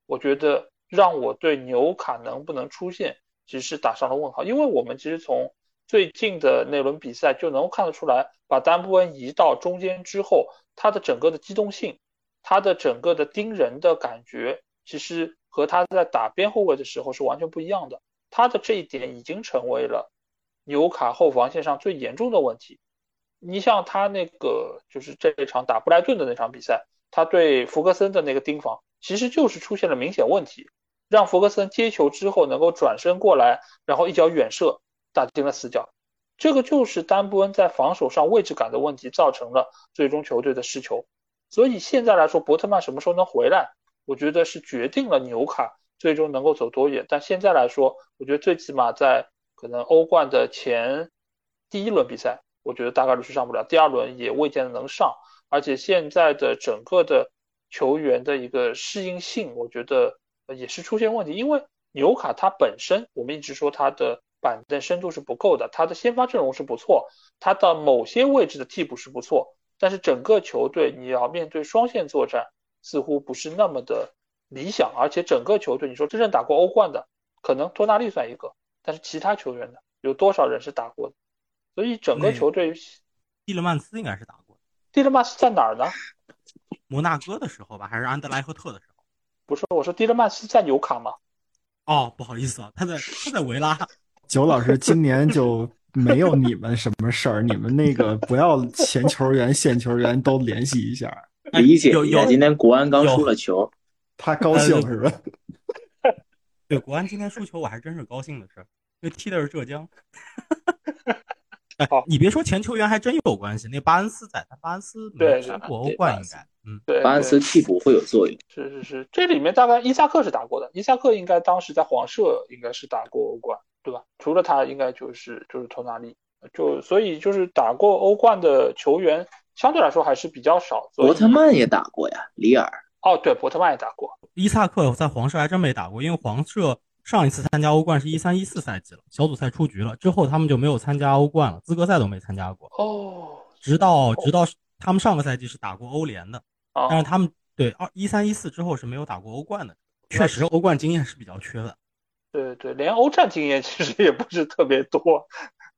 我觉得让我对纽卡能不能出现其实是打上了问号。因为我们其实从最近的那轮比赛就能够看得出来，把丹布恩移到中间之后，他的整个的机动性，他的整个的盯人的感觉，其实和他在打边后卫的时候是完全不一样的。他的这一点已经成为了。纽卡后防线上最严重的问题，你像他那个就是这一场打布莱顿的那场比赛，他对福格森的那个盯防，其实就是出现了明显问题，让福格森接球之后能够转身过来，然后一脚远射打进了死角，这个就是丹布恩在防守上位置感的问题造成了最终球队的失球。所以现在来说，伯特曼什么时候能回来，我觉得是决定了纽卡最终能够走多远。但现在来说，我觉得最起码在。可能欧冠的前第一轮比赛，我觉得大概率是上不了，第二轮也未见得能上。而且现在的整个的球员的一个适应性，我觉得也是出现问题。因为纽卡它本身，我们一直说它的板凳深度是不够的，它的先发阵容是不错，它的某些位置的替补是不错，但是整个球队你要面对双线作战，似乎不是那么的理想。而且整个球队，你说真正打过欧冠的，可能托纳利算一个。但是其他球员呢？有多少人是打过的？所以整个球队，蒂勒曼斯应该是打过的。蒂勒曼斯在哪儿呢？摩纳哥的时候吧，还是安德莱赫特的时候？不是，我说蒂勒曼斯在纽卡吗？哦，不好意思啊，他在他在维拉。九老师今年就没有你们什么事儿，你们那个不要前球员、现球员都联系一下。理解有有今天国安刚输了球，他高兴是吧？对，国安今天输球，我还真是高兴的事，因为踢的是浙江。哎好，你别说前球员还真有关系，那巴恩斯在，他巴恩斯没对踢过欧冠应该，嗯，对，巴恩斯替补会有作用。是是是，这里面大概伊萨克是打过的，伊萨克应该当时在黄社应该是打过欧冠，对吧？除了他，应该就是就是托纳利，就所以就是打过欧冠的球员相对来说还是比较少。所以伯特曼也打过呀，里尔。哦，对，伯特曼也打过，伊萨克在黄社还真没打过，因为黄社上一次参加欧冠是一三一四赛季了，小组赛出局了，之后他们就没有参加欧冠了，资格赛都没参加过，哦，直到直到他们上个赛季是打过欧联的，啊，但是他们对二一三一四之后是没有打过欧冠的，确实欧冠经验是比较缺的。对对，连欧战经验其实也不是特别多，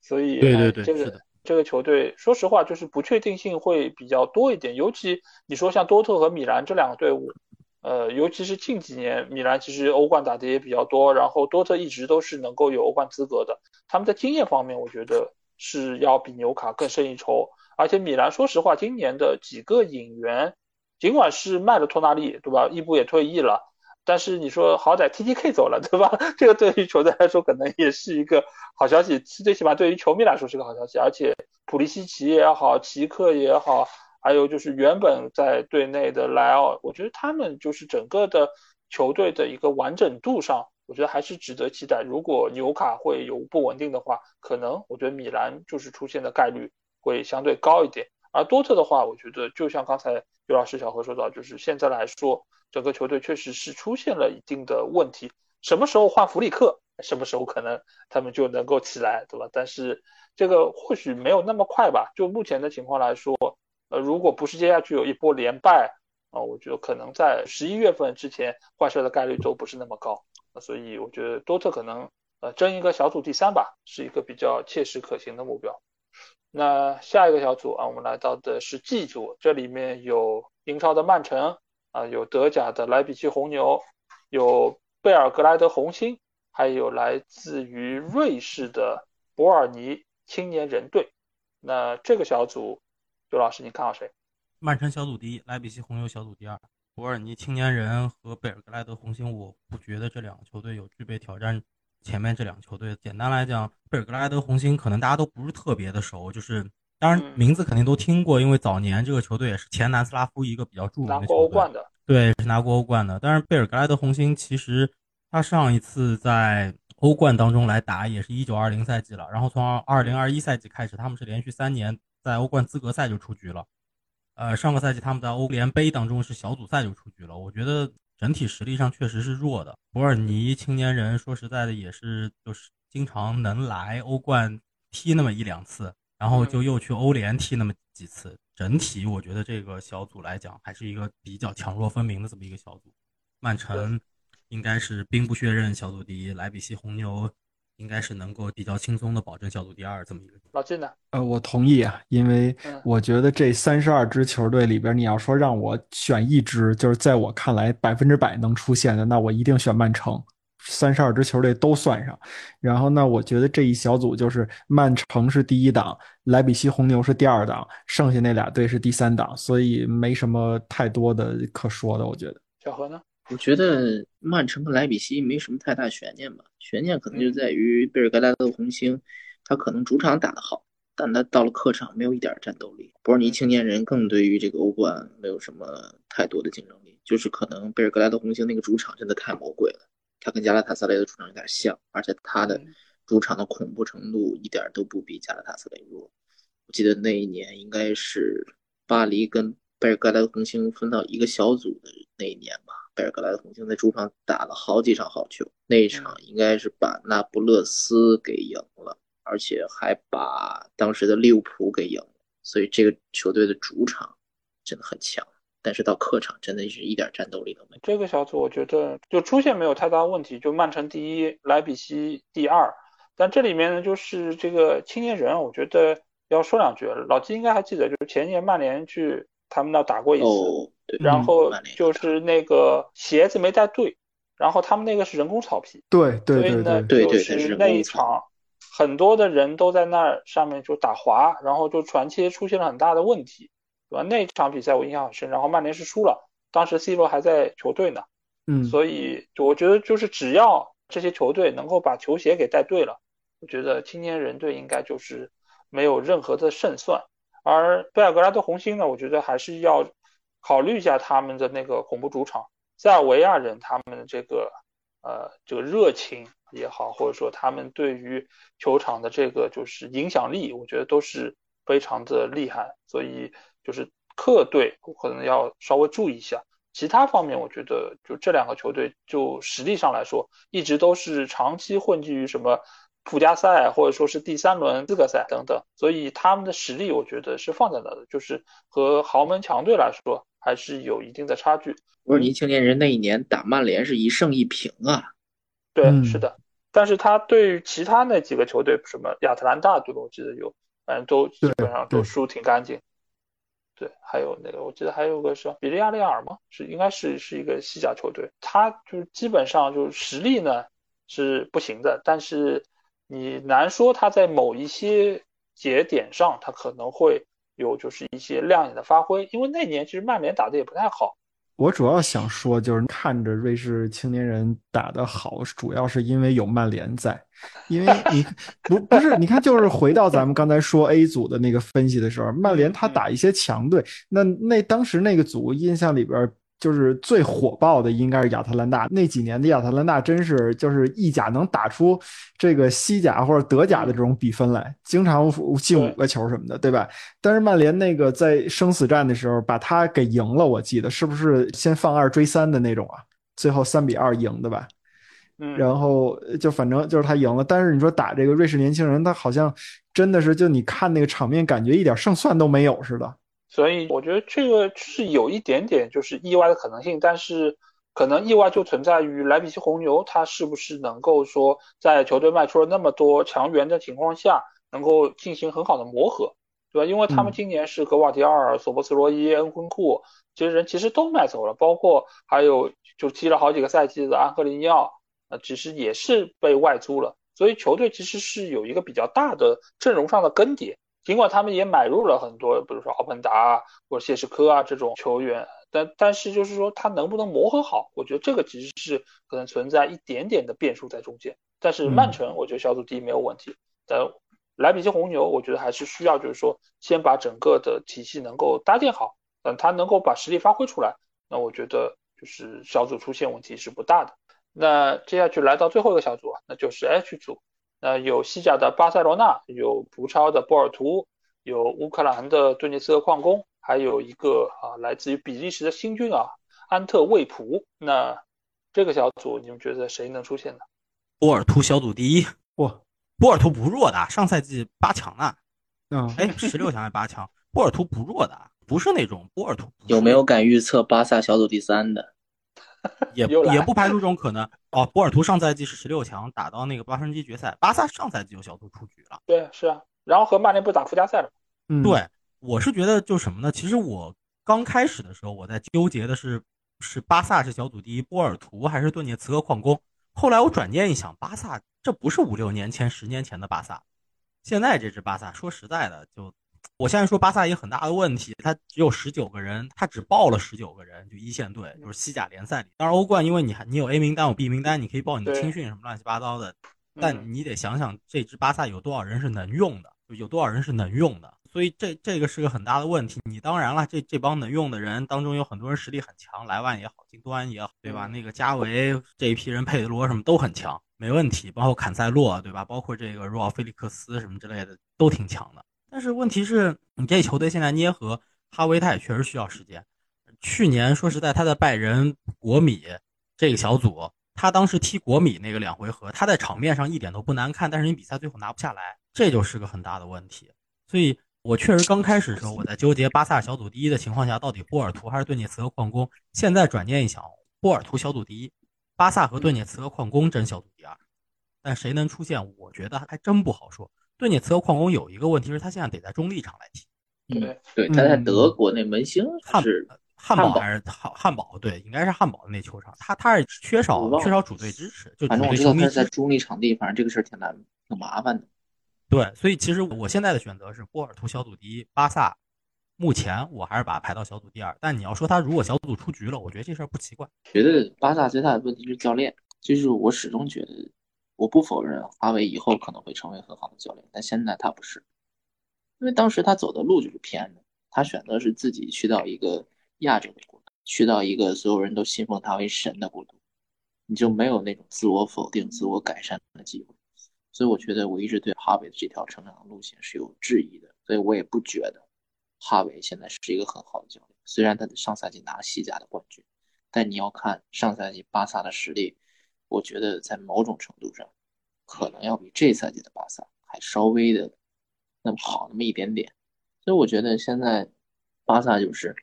所以对对对哎这个是的这个球队，说实话就是不确定性会比较多一点，尤其你说像多特和米兰这两个队伍，呃，尤其是近几年米兰其实欧冠打的也比较多，然后多特一直都是能够有欧冠资格的，他们在经验方面我觉得是要比纽卡更胜一筹，而且米兰说实话今年的几个引援，尽管是卖了托纳利，对吧？伊布也退役了。但是你说好歹 T T K 走了，对吧？这个对于球队来说可能也是一个好消息，最起码对于球迷来说是个好消息。而且普利西奇也好，奇克也好，还有就是原本在队内的莱奥，我觉得他们就是整个的球队的一个完整度上，我觉得还是值得期待。如果纽卡会有不稳定的话，可能我觉得米兰就是出现的概率会相对高一点。而多特的话，我觉得就像刚才刘老师小何说到，就是现在来说，整个球队确实是出现了一定的问题。什么时候换弗里克，什么时候可能他们就能够起来，对吧？但是这个或许没有那么快吧。就目前的情况来说，呃，如果不是接下去有一波连败啊、我觉得可能在十一月份之前换帅的概率都不是那么高。所以我觉得多特可能呃争一个小组第三吧，是一个比较切实可行的目标。那下一个小组啊，我们来到的是 G 组，这里面有英超的曼城啊，有德甲的莱比锡红牛，有贝尔格莱德红星，还有来自于瑞士的伯尔尼青年人队。那这个小组，刘老师你看好谁？曼城小组第一，莱比锡红牛小组第二，伯尔尼青年人和贝尔格莱德红星，我不觉得这两个球队有具备挑战前面这两个球队。简单来讲，贝尔格莱德红星可能大家都不是特别的熟，就是当然嗯名字肯定都听过，因为早年这个球队也是前南斯拉夫一个比较著名的球队过欧冠，的，对，是拿过欧冠的。但是贝尔格莱德红星其实他上一次在欧冠当中来打也是一九二零赛季了，然后从二零二一赛季开始，他们是连续三年在欧冠资格赛就出局了。呃，上个赛季他们在欧联杯当中是小组赛就出局了，我觉得整体实力上确实是弱的。伯尔尼青年人说实在的也是就是经常能来欧冠踢那么一两次，然后就又去欧联踢那么几次。整体我觉得这个小组来讲还是一个比较强弱分明的这么一个小组。曼城应该是兵不血刃小组第一，莱比锡红牛应该是能够比较轻松的保证小组第二这么一个。老金呢？呃，我同意啊，因为嗯我觉得这三十二支球队里边，你要说让我选一支，就是在我看来百分之百能出现的，那我一定选曼城。三十二支球队都算上，然后呢，我觉得这一小组就是曼城是第一档，莱比锡红牛是第二档，剩下那俩队是第三档，所以没什么太多的可说的，我觉得。小何呢？我觉得曼城和莱比锡没什么太大悬念吧，悬念可能就在于贝尔格莱德红星，他可能主场打得好，但他到了客场没有一点战斗力。伯尔尼青年人更对于这个欧冠没有什么太多的竞争力，就是可能贝尔格莱德红星那个主场真的太魔鬼了，他跟加拉塔萨雷的主场有点像，而且他的主场的恐怖程度一点都不比加拉塔萨雷弱。我记得那一年应该是巴黎跟贝尔格莱德红星分到一个小组的那一年吧。贝尔格莱德红星在主场打了好几场好球，那一场应该是把那不勒斯给赢了，而且还把当时的利物浦给赢了。所以这个球队的主场真的很强，但是到客场真的是一点战斗力都没有。这个小组我觉得就出现没有太大问题，就曼城第一，莱比锡第二。但这里面呢，就是这个青年人，我觉得要说两句。老季应该还记得，就是前年曼联去他们那打过一次，哦，对，然后就是那个鞋子没带对，然后他们那个是人工草皮，对对对所以呢，对，对对就是对那一场很多的人都在那上面就打滑，然后就传切出现了很大的问题，对吧？那场比赛我印象很深，然后曼联是输了，当时 C 罗还在球队呢，嗯，所以我觉得就是只要这些球队能够把球鞋给带对了，我觉得青年人队应该就是没有任何的胜算。而贝尔格拉德红星呢，我觉得还是要考虑一下他们的那个恐怖主场塞尔维亚人，他们的这个呃这个热情也好，或者说他们对于球场的这个就是影响力，我觉得都是非常的厉害。所以就是客队可能要稍微注意一下。其他方面，我觉得就这两个球队就实力上来说，一直都是长期混迹于什么。附加赛或者说是第三轮资格赛等等，所以他们的实力我觉得是放在那的，就是和豪门强队来说还是有一定的差距。不是，尼青年人那一年打曼联是一胜一平啊。对，是的。但是他对于其他那几个球队，什么亚特兰大对吧？我记得有，反正都基本上都输挺干净。对，还有那个我记得还有个是比利亚雷尔吗？是应该是是一个西甲球队，他就是基本上就是实力呢是不行的，但是。你难说他在某一些节点上，他可能会有就是一些亮眼的发挥，因为那年其实曼联打的也不太好。我主要想说，就是看着瑞士青年人打得好，主要是因为有曼联在，因为你不不是，你看，就是回到咱们刚才说 A 组的那个分析的时候，曼联他打一些强队，那那当时那个组印象里边。就是最火爆的应该是亚特兰大那几年的亚特兰大，真是就是意甲能打出这个西甲或者德甲的这种比分来，经常进五个球什么的，对吧？但是曼联那个在生死战的时候把他给赢了，我记得是不是先放二追三的那种啊？最后三比二赢的吧？嗯，然后就反正就是他赢了。但是你说打这个瑞士年轻人，他好像真的是就你看那个场面，感觉一点胜算都没有似的。所以我觉得这个是有一点点就是意外的可能性，但是可能意外就存在于莱比锡红牛，他是不是能够说在球队卖出了那么多强援的情况下，能够进行很好的磨合，对吧？因为他们今年是格瓦迪奥尔、索博斯罗伊、恩昆库这些人其实都卖走了，包括还有就踢了好几个赛季的安赫利尼奥，呃，其实也是被外租了，所以球队其实是有一个比较大的阵容上的更迭。尽管他们也买入了很多，比如说奥本达啊或者谢什科啊这种球员，但但是就是说他能不能磨合好，我觉得这个其实是可能存在一点点的变数在中间。但是曼城，我觉得小组第一没有问题。但莱比锡红牛，我觉得还是需要就是说先把整个的体系能够搭建好，等他能够把实力发挥出来，那我觉得就是小组出现问题是不大的。那接下去来到最后一个小组啊，那就是 H 组。那有西甲的巴塞罗那，有葡超的波尔图，有乌克兰的顿涅茨克矿工，还有一个啊来自于比利时的新军啊安特卫普。那这个小组你们觉得谁能出现呢？波尔图小组第一，哇，波尔图不弱的，上赛季八强呢。嗯，哎，十六强还是八强？波尔图不弱的，不是那种波尔图。有没有敢预测巴萨小组第三的？也也不排除这种可能哦。波尔图上赛季是十六强打到那个八分之一决赛，巴萨上赛季就小组出局了。对，是啊。然后和曼联不打附加赛了。嗯，对，我是觉得就什么呢？其实我刚开始的时候我在纠结的是，是巴萨是小组第一，波尔图还是顿涅茨克矿工。后来我转念一想，巴萨这不是五六年前、十年前的巴萨，现在这支巴萨说实在的就。我现在说巴萨一个很大的问题，他只有十九个人，他只报了十九个人，就一线队，就是西甲联赛里。当然欧冠，因为你还你有 A 名单，有 B 名单，你可以报你的青训什么乱七八糟的。但你得想想这支巴萨有多少人是能用的，有多少人是能用的。所以这这个是个很大的问题。你当然了，这这帮能用的人当中有很多人实力很强，莱万也好，金多安也好，对吧？那个加维这一批人，佩德罗什么都很强，没问题。包括坎塞洛，对吧？包括这个若奥菲利克斯什么之类的都挺强的。但是问题是你这球队现在捏合哈维，他也确实需要时间。去年说实在，他在拜仁、国米这个小组，他当时踢国米那个两回合，他在场面上一点都不难看，但是你比赛最后拿不下来，这就是个很大的问题。所以我确实刚开始的时候我在纠结巴萨小组第一的情况下，到底波尔图还是顿涅茨克矿工。现在转念一想，波尔图小组第一，巴萨和顿涅茨克矿工争小组第二，但谁能出现，我觉得还真不好说。顿涅茨克矿工有一个问题是，他现在得在中立场来踢。对，对，他在德国那门兴是汉堡还是汉汉堡？对，应该是汉堡的那球场。他他是缺少缺少主队支持，就主队球迷在中立场地，反正这个事儿挺难挺麻烦的。对，所以其实我现在的选择是波尔图小组第一，巴萨目前我还是把它排到小组第二。但你要说他如果小组出局了，我觉得这事儿不奇怪。觉得巴萨最大的问题是教练，就是我始终觉得，我不否认哈维以后可能会成为很好的教练，但现在他不是，因为当时他走的路就是偏的，他选择是自己去到一个亚洲的国，去到一个所有人都信奉他为神的国度，你就没有那种自我否定、自我改善的机会。所以我觉得我一直对哈维的这条成长的路线是有质疑的，所以我也不觉得哈维现在是一个很好的教练。虽然他的上赛季拿西甲的冠军，但你要看上赛季巴萨的实力，我觉得在某种程度上，可能要比这赛季的巴萨还稍微的那么好那么一点点。所以我觉得现在巴萨就是，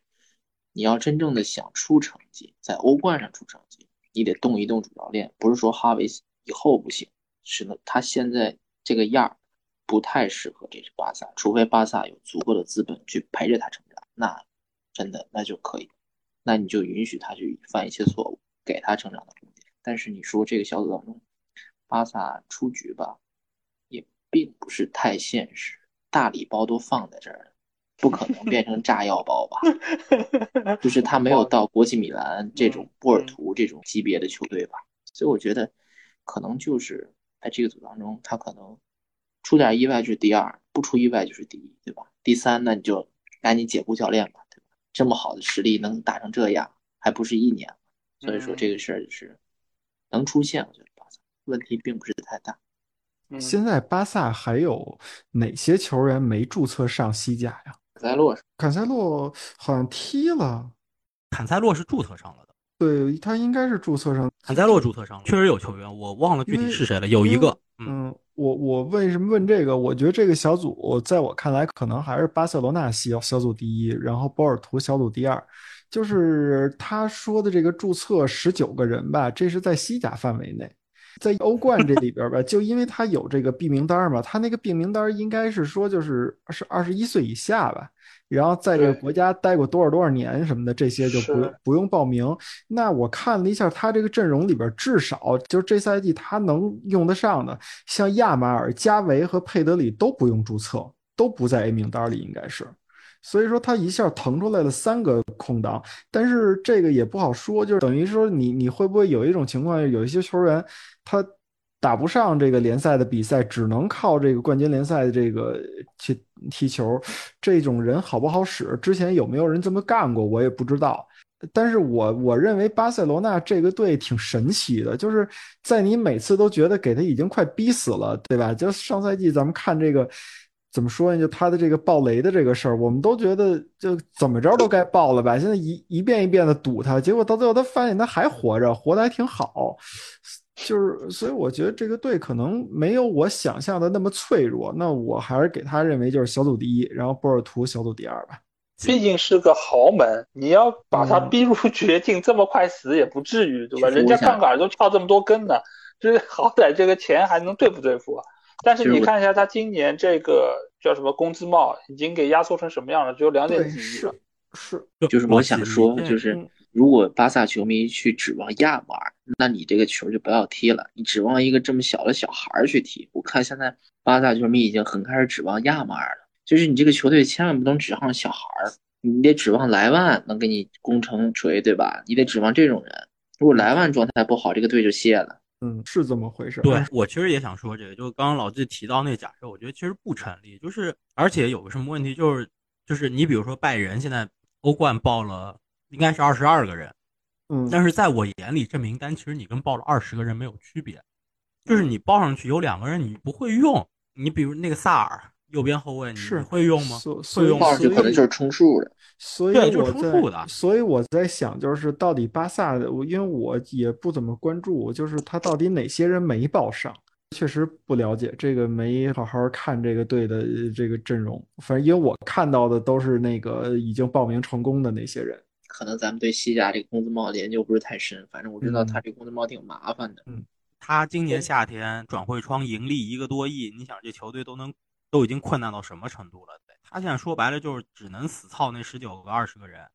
你要真正的想出成绩，在欧冠上出成绩，你得动一动主教练，不是说哈维以后不行。是的，他现在这个样儿不太适合这支巴萨，除非巴萨有足够的资本去陪着他成长，那真的那就可以，那你就允许他去犯一些错误，给他成长的空间。但是你说这个小组当中，巴萨出局吧，也并不是太现实，大礼包都放在这儿了，不可能变成炸药包吧？就是他没有到国际米兰这种波尔图这种级别的球队吧？所以我觉得可能就是。在这个组当中，他可能出点意外就是第二，不出意外就是第一，对吧？第三，那你就赶紧解雇教练吧，对吧？这么好的实力能打成这样，还不是一年所以说这个事儿就是能出现，我觉得巴萨问题并不是太大。现在巴萨还有哪些球员没注册上西甲呀？坎塞洛，坎塞洛好像踢了，坎塞洛是注册上了的。对他应该是注册上，坎塞洛注册上了，确实有球员，我忘了具体是谁了，有一个。嗯，我我为什么问这个？我觉得这个小组在我看来，可能还是巴塞罗那小小组第一，然后波尔图小组第二。就是他说的这个注册十九个人吧，这是在西甲范围内，在欧冠这里边吧，就因为他有这个 B 名单嘛，他那个 B 名单应该是说就是是二十一岁以下吧。然后在这个国家待过多少多少年什么的，这些就不不用报名。那我看了一下他这个阵容里边，至少就是这赛季他能用得上的，像亚马尔、加维和佩德里都不用注册，都不在 A 名单里，应该是。所以说他一下腾出来了三个空档，但是这个也不好说，就是等于说你你会不会有一种情况，有一些球员他。打不上这个联赛的比赛，只能靠这个冠军联赛的这个去踢球，这种人好不好使？之前有没有人这么干过？我也不知道。但是我我认为巴塞罗那这个队挺神奇的，就是在你每次都觉得给他已经快逼死了，对吧？就上赛季咱们看这个怎么说呢？就他的这个爆雷的这个事儿，我们都觉得就怎么着都该爆了吧？现在一一遍一遍的堵他，结果到最后他发现他还活着，活得还挺好。就是，所以我觉得这个队可能没有我想象的那么脆弱。那我还是给他认为就是小组第一，然后波尔图小组第二吧。毕竟是个豪门，你要把他逼入绝境，这么快死也不至于，对吧？人家杠杆都翘这么多根呢，就是好歹这个钱还能对付对付。但是你看一下他今年这个叫什么工资帽，已经给压缩成什么样了？只有两点几亿了。是，就是我想说，就是如果巴萨球迷去指望亚马尔，那你这个球就不要踢了。你指望一个这么小的小孩去踢，我看现在巴萨球迷已经很开始指望亚马尔了。就是你这个球队千万不能指望小孩儿，你得指望莱万能给你攻城锤，对吧？你得指望这种人。如果莱万状态不好，这个队就歇了。嗯，是这么回事。对我其实也想说这个，就刚刚老季提到那假设，我觉得其实不成立。就是而且有个什么问题，就是就是你比如说拜仁现在。欧冠报了应该是二十二个人，嗯，但是在我眼里，这名单其实你跟报了二十个人没有区别，就是你报上去有两个人你不会用，你比如那个萨尔右边后卫，你会用吗？会用，就可能就是充数的，所以就是充数的。所以我在想，就是到底巴萨的，我因为我也不怎么关注，就是他到底哪些人没报上。确实不了解这个，没好好看这个队的这个阵容。反正因为我看到的都是那个已经报名成功的那些人。可能咱们对西甲这个工资帽的研究不是太深，反正我知道他这工资帽挺麻烦的。嗯，他今年夏天转会窗盈利一个多亿，你想这球队都能都已经困难到什么程度了？他现在说白了就是只能死操那十九个二十个人。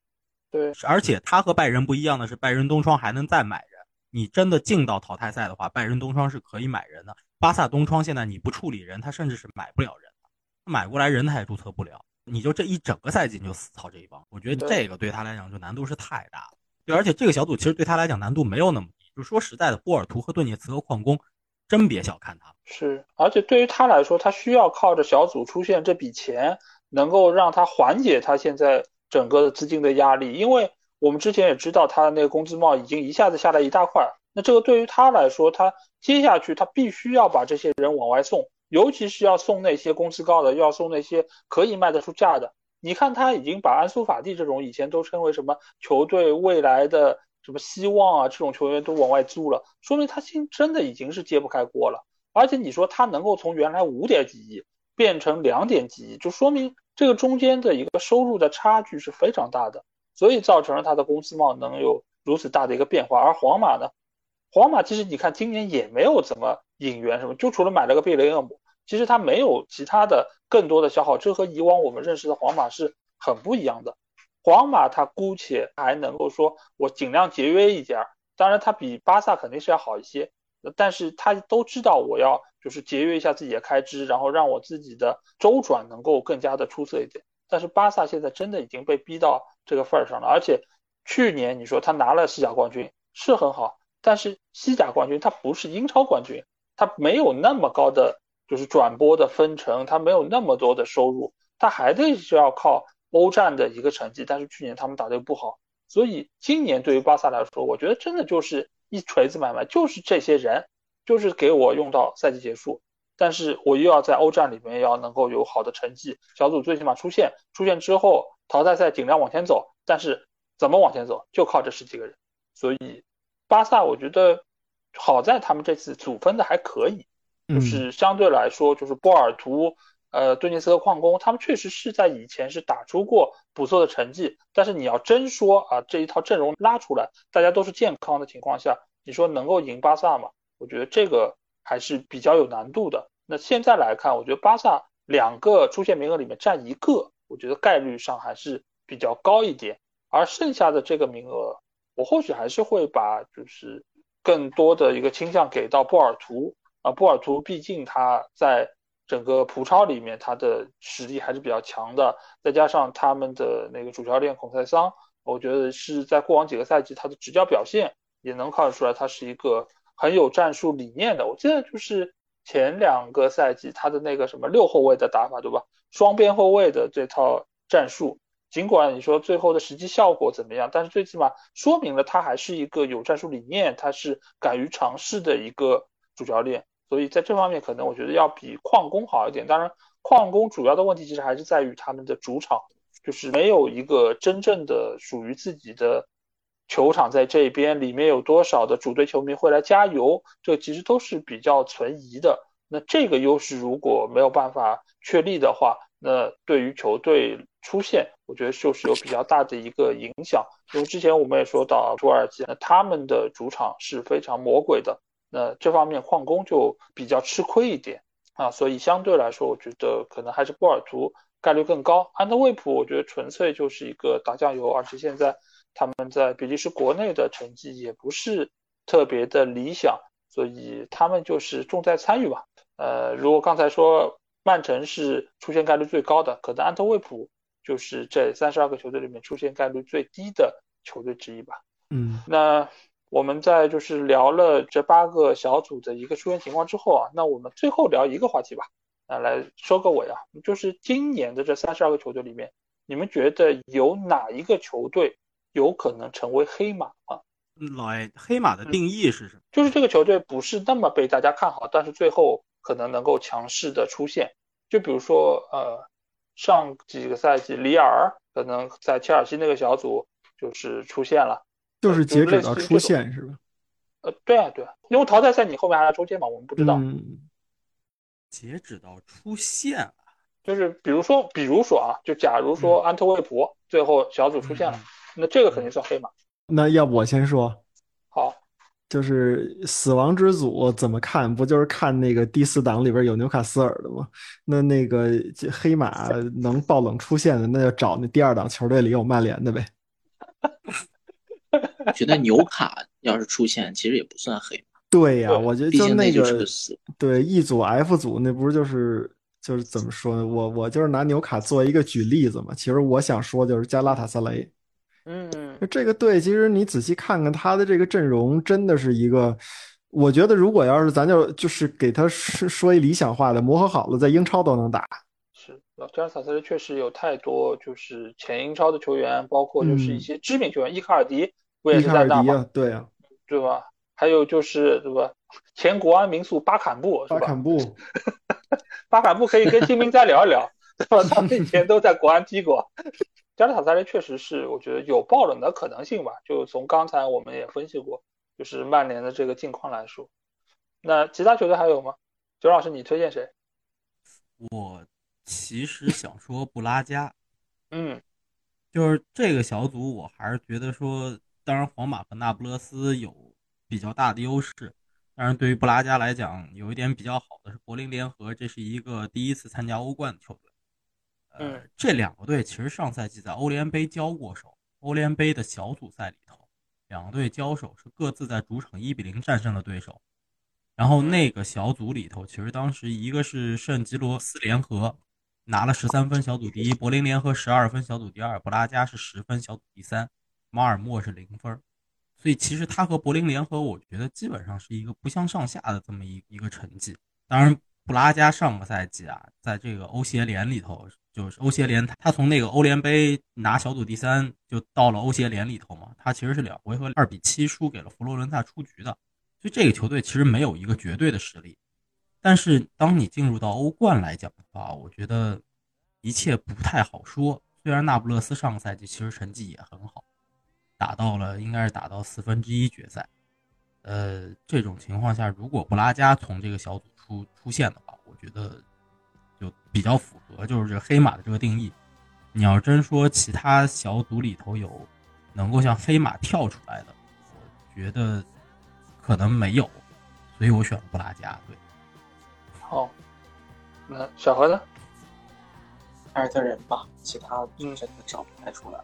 对，而且他和拜仁不一样的是，拜仁东窗还能再买人。你真的进到淘汰赛的话，拜仁东窗是可以买人的。巴萨东窗现在你不处理人，他甚至是买不了人的，买过来人他也注册不了。你就这一整个赛季你就死操这一帮，我觉得这个对他来讲就难度是太大了。对，而且这个小组其实对他来讲难度没有那么低。就说实在的，波尔图和顿涅茨克矿工，真别小看他。是，而且对于他来说，他需要靠着小组出现这笔钱，能够让他缓解他现在整个的资金的压力。因为我们之前也知道，他的那个工资帽已经一下子下来一大块。那这个对于他来说，他接下去他必须要把这些人往外送，尤其是要送那些工资高的，要送那些可以卖得出价的。你看，他已经把安苏法蒂这种以前都称为什么球队未来的。什么希望啊？这种球员都往外租了，说明他现真的已经是揭不开锅了。而且你说他能够从原来五点几亿变成两点几亿，就说明这个中间的一个收入的差距是非常大的，所以造成了他的工资帽能有如此大的一个变化。而皇马呢，皇马其实你看今年也没有怎么引援什么，就除了买了个贝雷厄姆，其实他没有其他的更多的消耗，这和以往我们认识的皇马是很不一样的。皇马他姑且还能够说，我尽量节约一点儿，当然他比巴萨肯定是要好一些，但是他都知道我要就是节约一下自己的开支，然后让我自己的周转能够更加的出色一点。但是巴萨现在真的已经被逼到这个份儿上了，而且去年你说他拿了西甲冠军是很好，但是西甲冠军他不是英超冠军，他没有那么高的就是转播的分成，他没有那么多的收入，他还得是要靠。欧战的一个成绩，但是去年他们打得又不好，所以今年对于巴萨来说，我觉得真的就是一锤子买卖，就是这些人，就是给我用到赛季结束，但是我又要在欧战里面要能够有好的成绩，小组最起码出现，出现之后淘汰赛尽量往前走，但是怎么往前走，就靠这十几个人，所以巴萨我觉得好在他们这次组分的还可以，就是相对来说就是波尔图。呃，顿涅茨克矿工，他们确实是在以前是打出过不错的成绩，但是你要真说啊，这一套阵容拉出来，大家都是健康的情况下，你说能够赢巴萨吗？我觉得这个还是比较有难度的。那现在来看，我觉得巴萨两个出线名额里面占一个，我觉得概率上还是比较高一点。而剩下的这个名额，我或许还是会把就是更多的一个倾向给到波尔图啊，波尔图毕竟他在。整个葡超里面，他的实力还是比较强的，再加上他们的那个主教练孔塞桑，我觉得是在过往几个赛季他的执教表现也能看得出来，他是一个很有战术理念的。我记得就是前两个赛季他的那个什么六后卫的打法，对吧？双边后卫的这套战术，尽管你说最后的实际效果怎么样，但是最起码说明了他还是一个有战术理念，他是敢于尝试的一个主教练。所以在这方面，可能我觉得要比矿工好一点。当然，矿工主要的问题其实还是在于他们的主场，就是没有一个真正的属于自己的球场在这边，里面有多少的主队球迷会来加油，这其实都是比较存疑的。那这个优势如果没有办法确立的话，那对于球队出现，我觉得就是有比较大的一个影响。因为之前我们也说到土耳其，那他们的主场是非常魔鬼的。那这方面矿工就比较吃亏一点啊，所以相对来说，我觉得可能还是波尔图概率更高。安德卫普，我觉得纯粹就是一个打酱油，而且现在他们在比利时国内的成绩也不是特别的理想，所以他们就是重在参与吧。呃，如果刚才说曼城是出现概率最高的，可能安特卫普就是这三十二个球队里面出现概率最低的球队之一吧。嗯，那。我们在就是聊了这八个小组的一个出现情况之后啊，那我们最后聊一个话题吧，啊，来收个尾啊，就是今年的这三十二个球队里面，你们觉得有哪一个球队有可能成为黑马吗？老艾，黑马的定义是什么？就是这个球队不是那么被大家看好，但是最后可能能够强势的出现。就比如说，呃，上几个赛季，里尔可能在切尔西那个小组就是出现了。就是截止到出线是吧？呃，对啊，对啊，因为淘汰赛你后面还要抽签嘛，我们不知道。截止到出线就是比如说，比如说啊，就假如说安特卫普最后小组出现了，那这个肯定算黑马。那要不我先说？好，就是死亡之组怎么看？不就是看那个第四档里边有纽卡斯尔的吗？那那个黑马能爆冷出现的，那就找那第二档球队里有曼联的呗。觉得纽卡要是出现，其实也不算黑。对呀，我觉得就那个对 E 组 F 组那不是就是就是怎么说呢？我我就是拿纽卡作为一个举例子嘛。其实我想说就是加拉塔萨雷，嗯，这个队其实你仔细看看他的这个阵容，真的是一个。我觉得如果要是咱就就是给他说说一理想化的，磨合好了，在英超都能打。是，加拉塔萨雷确实有太多就是前英超的球员，包括就是一些知名球员，伊卡尔迪不也是在那吗？对啊，对吧？还有就是对吧？前国安民宿巴坎布是吧？巴坎布，巴坎布可以跟金明再聊一聊，对吧？他们以前都在国安踢过。加拉塔萨雷确实是，我觉得有爆冷的可能性吧。就从刚才我们也分析过。就是曼联的这个境况来说，那其他球队还有吗？九老师，你推荐谁？我其实想说布拉加，嗯，就是这个小组，我还是觉得说，当然皇马和那不勒斯有比较大的优势，但是对于布拉加来讲，有一点比较好的是柏林联合，这是一个第一次参加欧冠的球队。呃，这两个队其实上赛季在欧联杯交过手，欧联杯的小组赛里头。两队交手是各自在主场一比零战胜了对手，然后那个小组里头，其实当时一个是圣吉罗斯联合拿了十三分，小组第一；柏林联合十二分，小组第二；布拉加是十分，小组第三；马尔默是零分。所以其实他和柏林联合，我觉得基本上是一个不相上下的这么一一个成绩。当然，布拉加上个赛季啊，在这个欧协联里头。就是欧协联，他从那个欧联杯拿小组第三，就到了欧协联里头嘛。他其实是两回合二比七输给了佛罗伦萨出局的，所以这个球队其实没有一个绝对的实力。但是当你进入到欧冠来讲的话，我觉得一切不太好说。虽然那不勒斯上个赛季其实成绩也很好，打到了应该是打到四分之一决赛。呃，这种情况下，如果布拉加从这个小组出出现的话，我觉得。就比较符合，就是这个黑马的这个定义。你要真说其他小组里头有能够像黑马跳出来的，我觉得可能没有，所以我选了布拉加。对，好，那小何呢？凯尔特人吧，其他真的找不太出来。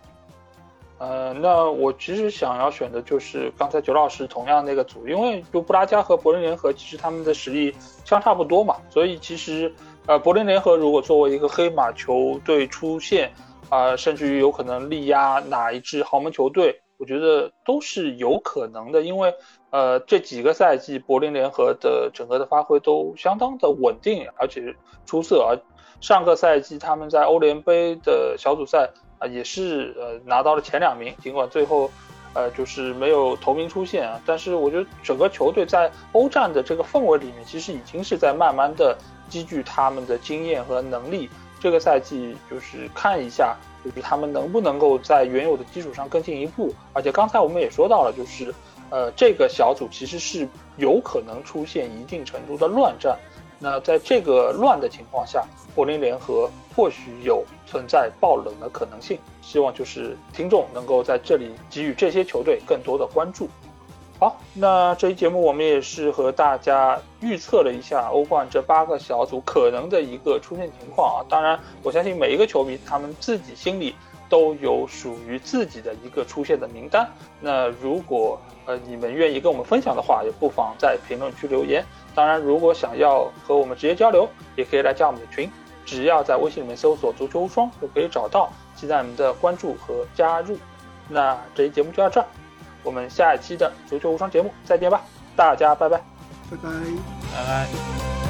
呃，那我其实想要选的就是刚才九老师同样那个组，因为就布拉加和柏林联合其实他们的实力相差不多嘛，所以其实。呃，柏林联合如果作为一个黑马球队出现，啊，甚至于有可能力压哪一支豪门球队，我觉得都是有可能的。因为，呃，这几个赛季柏林联合的整个的发挥都相当的稳定，而且出色。而上个赛季他们在欧联杯的小组赛啊，也是呃拿到了前两名，尽管最后，呃，就是没有头名出现啊。但是我觉得整个球队在欧战的这个氛围里面，其实已经是在慢慢的。积聚他们的经验和能力，这个赛季就是看一下，就是他们能不能够在原有的基础上更进一步。而且刚才我们也说到了，就是呃，这个小组其实是有可能出现一定程度的乱战。那在这个乱的情况下，柏林联合或许有存在爆冷的可能性。希望就是听众能够在这里给予这些球队更多的关注。好，那这期节目我们也是和大家预测了一下欧冠这八个小组可能的一个出现情况啊。当然，我相信每一个球迷他们自己心里都有属于自己的一个出现的名单。那如果呃你们愿意跟我们分享的话，也不妨在评论区留言。当然，如果想要和我们直接交流，也可以来加我们的群，只要在微信里面搜索“足球无双”就可以找到，期待你们的关注和加入。那这期节目就到这儿。我们下一期的足球无双节目再见吧，大家拜拜，拜拜，拜拜。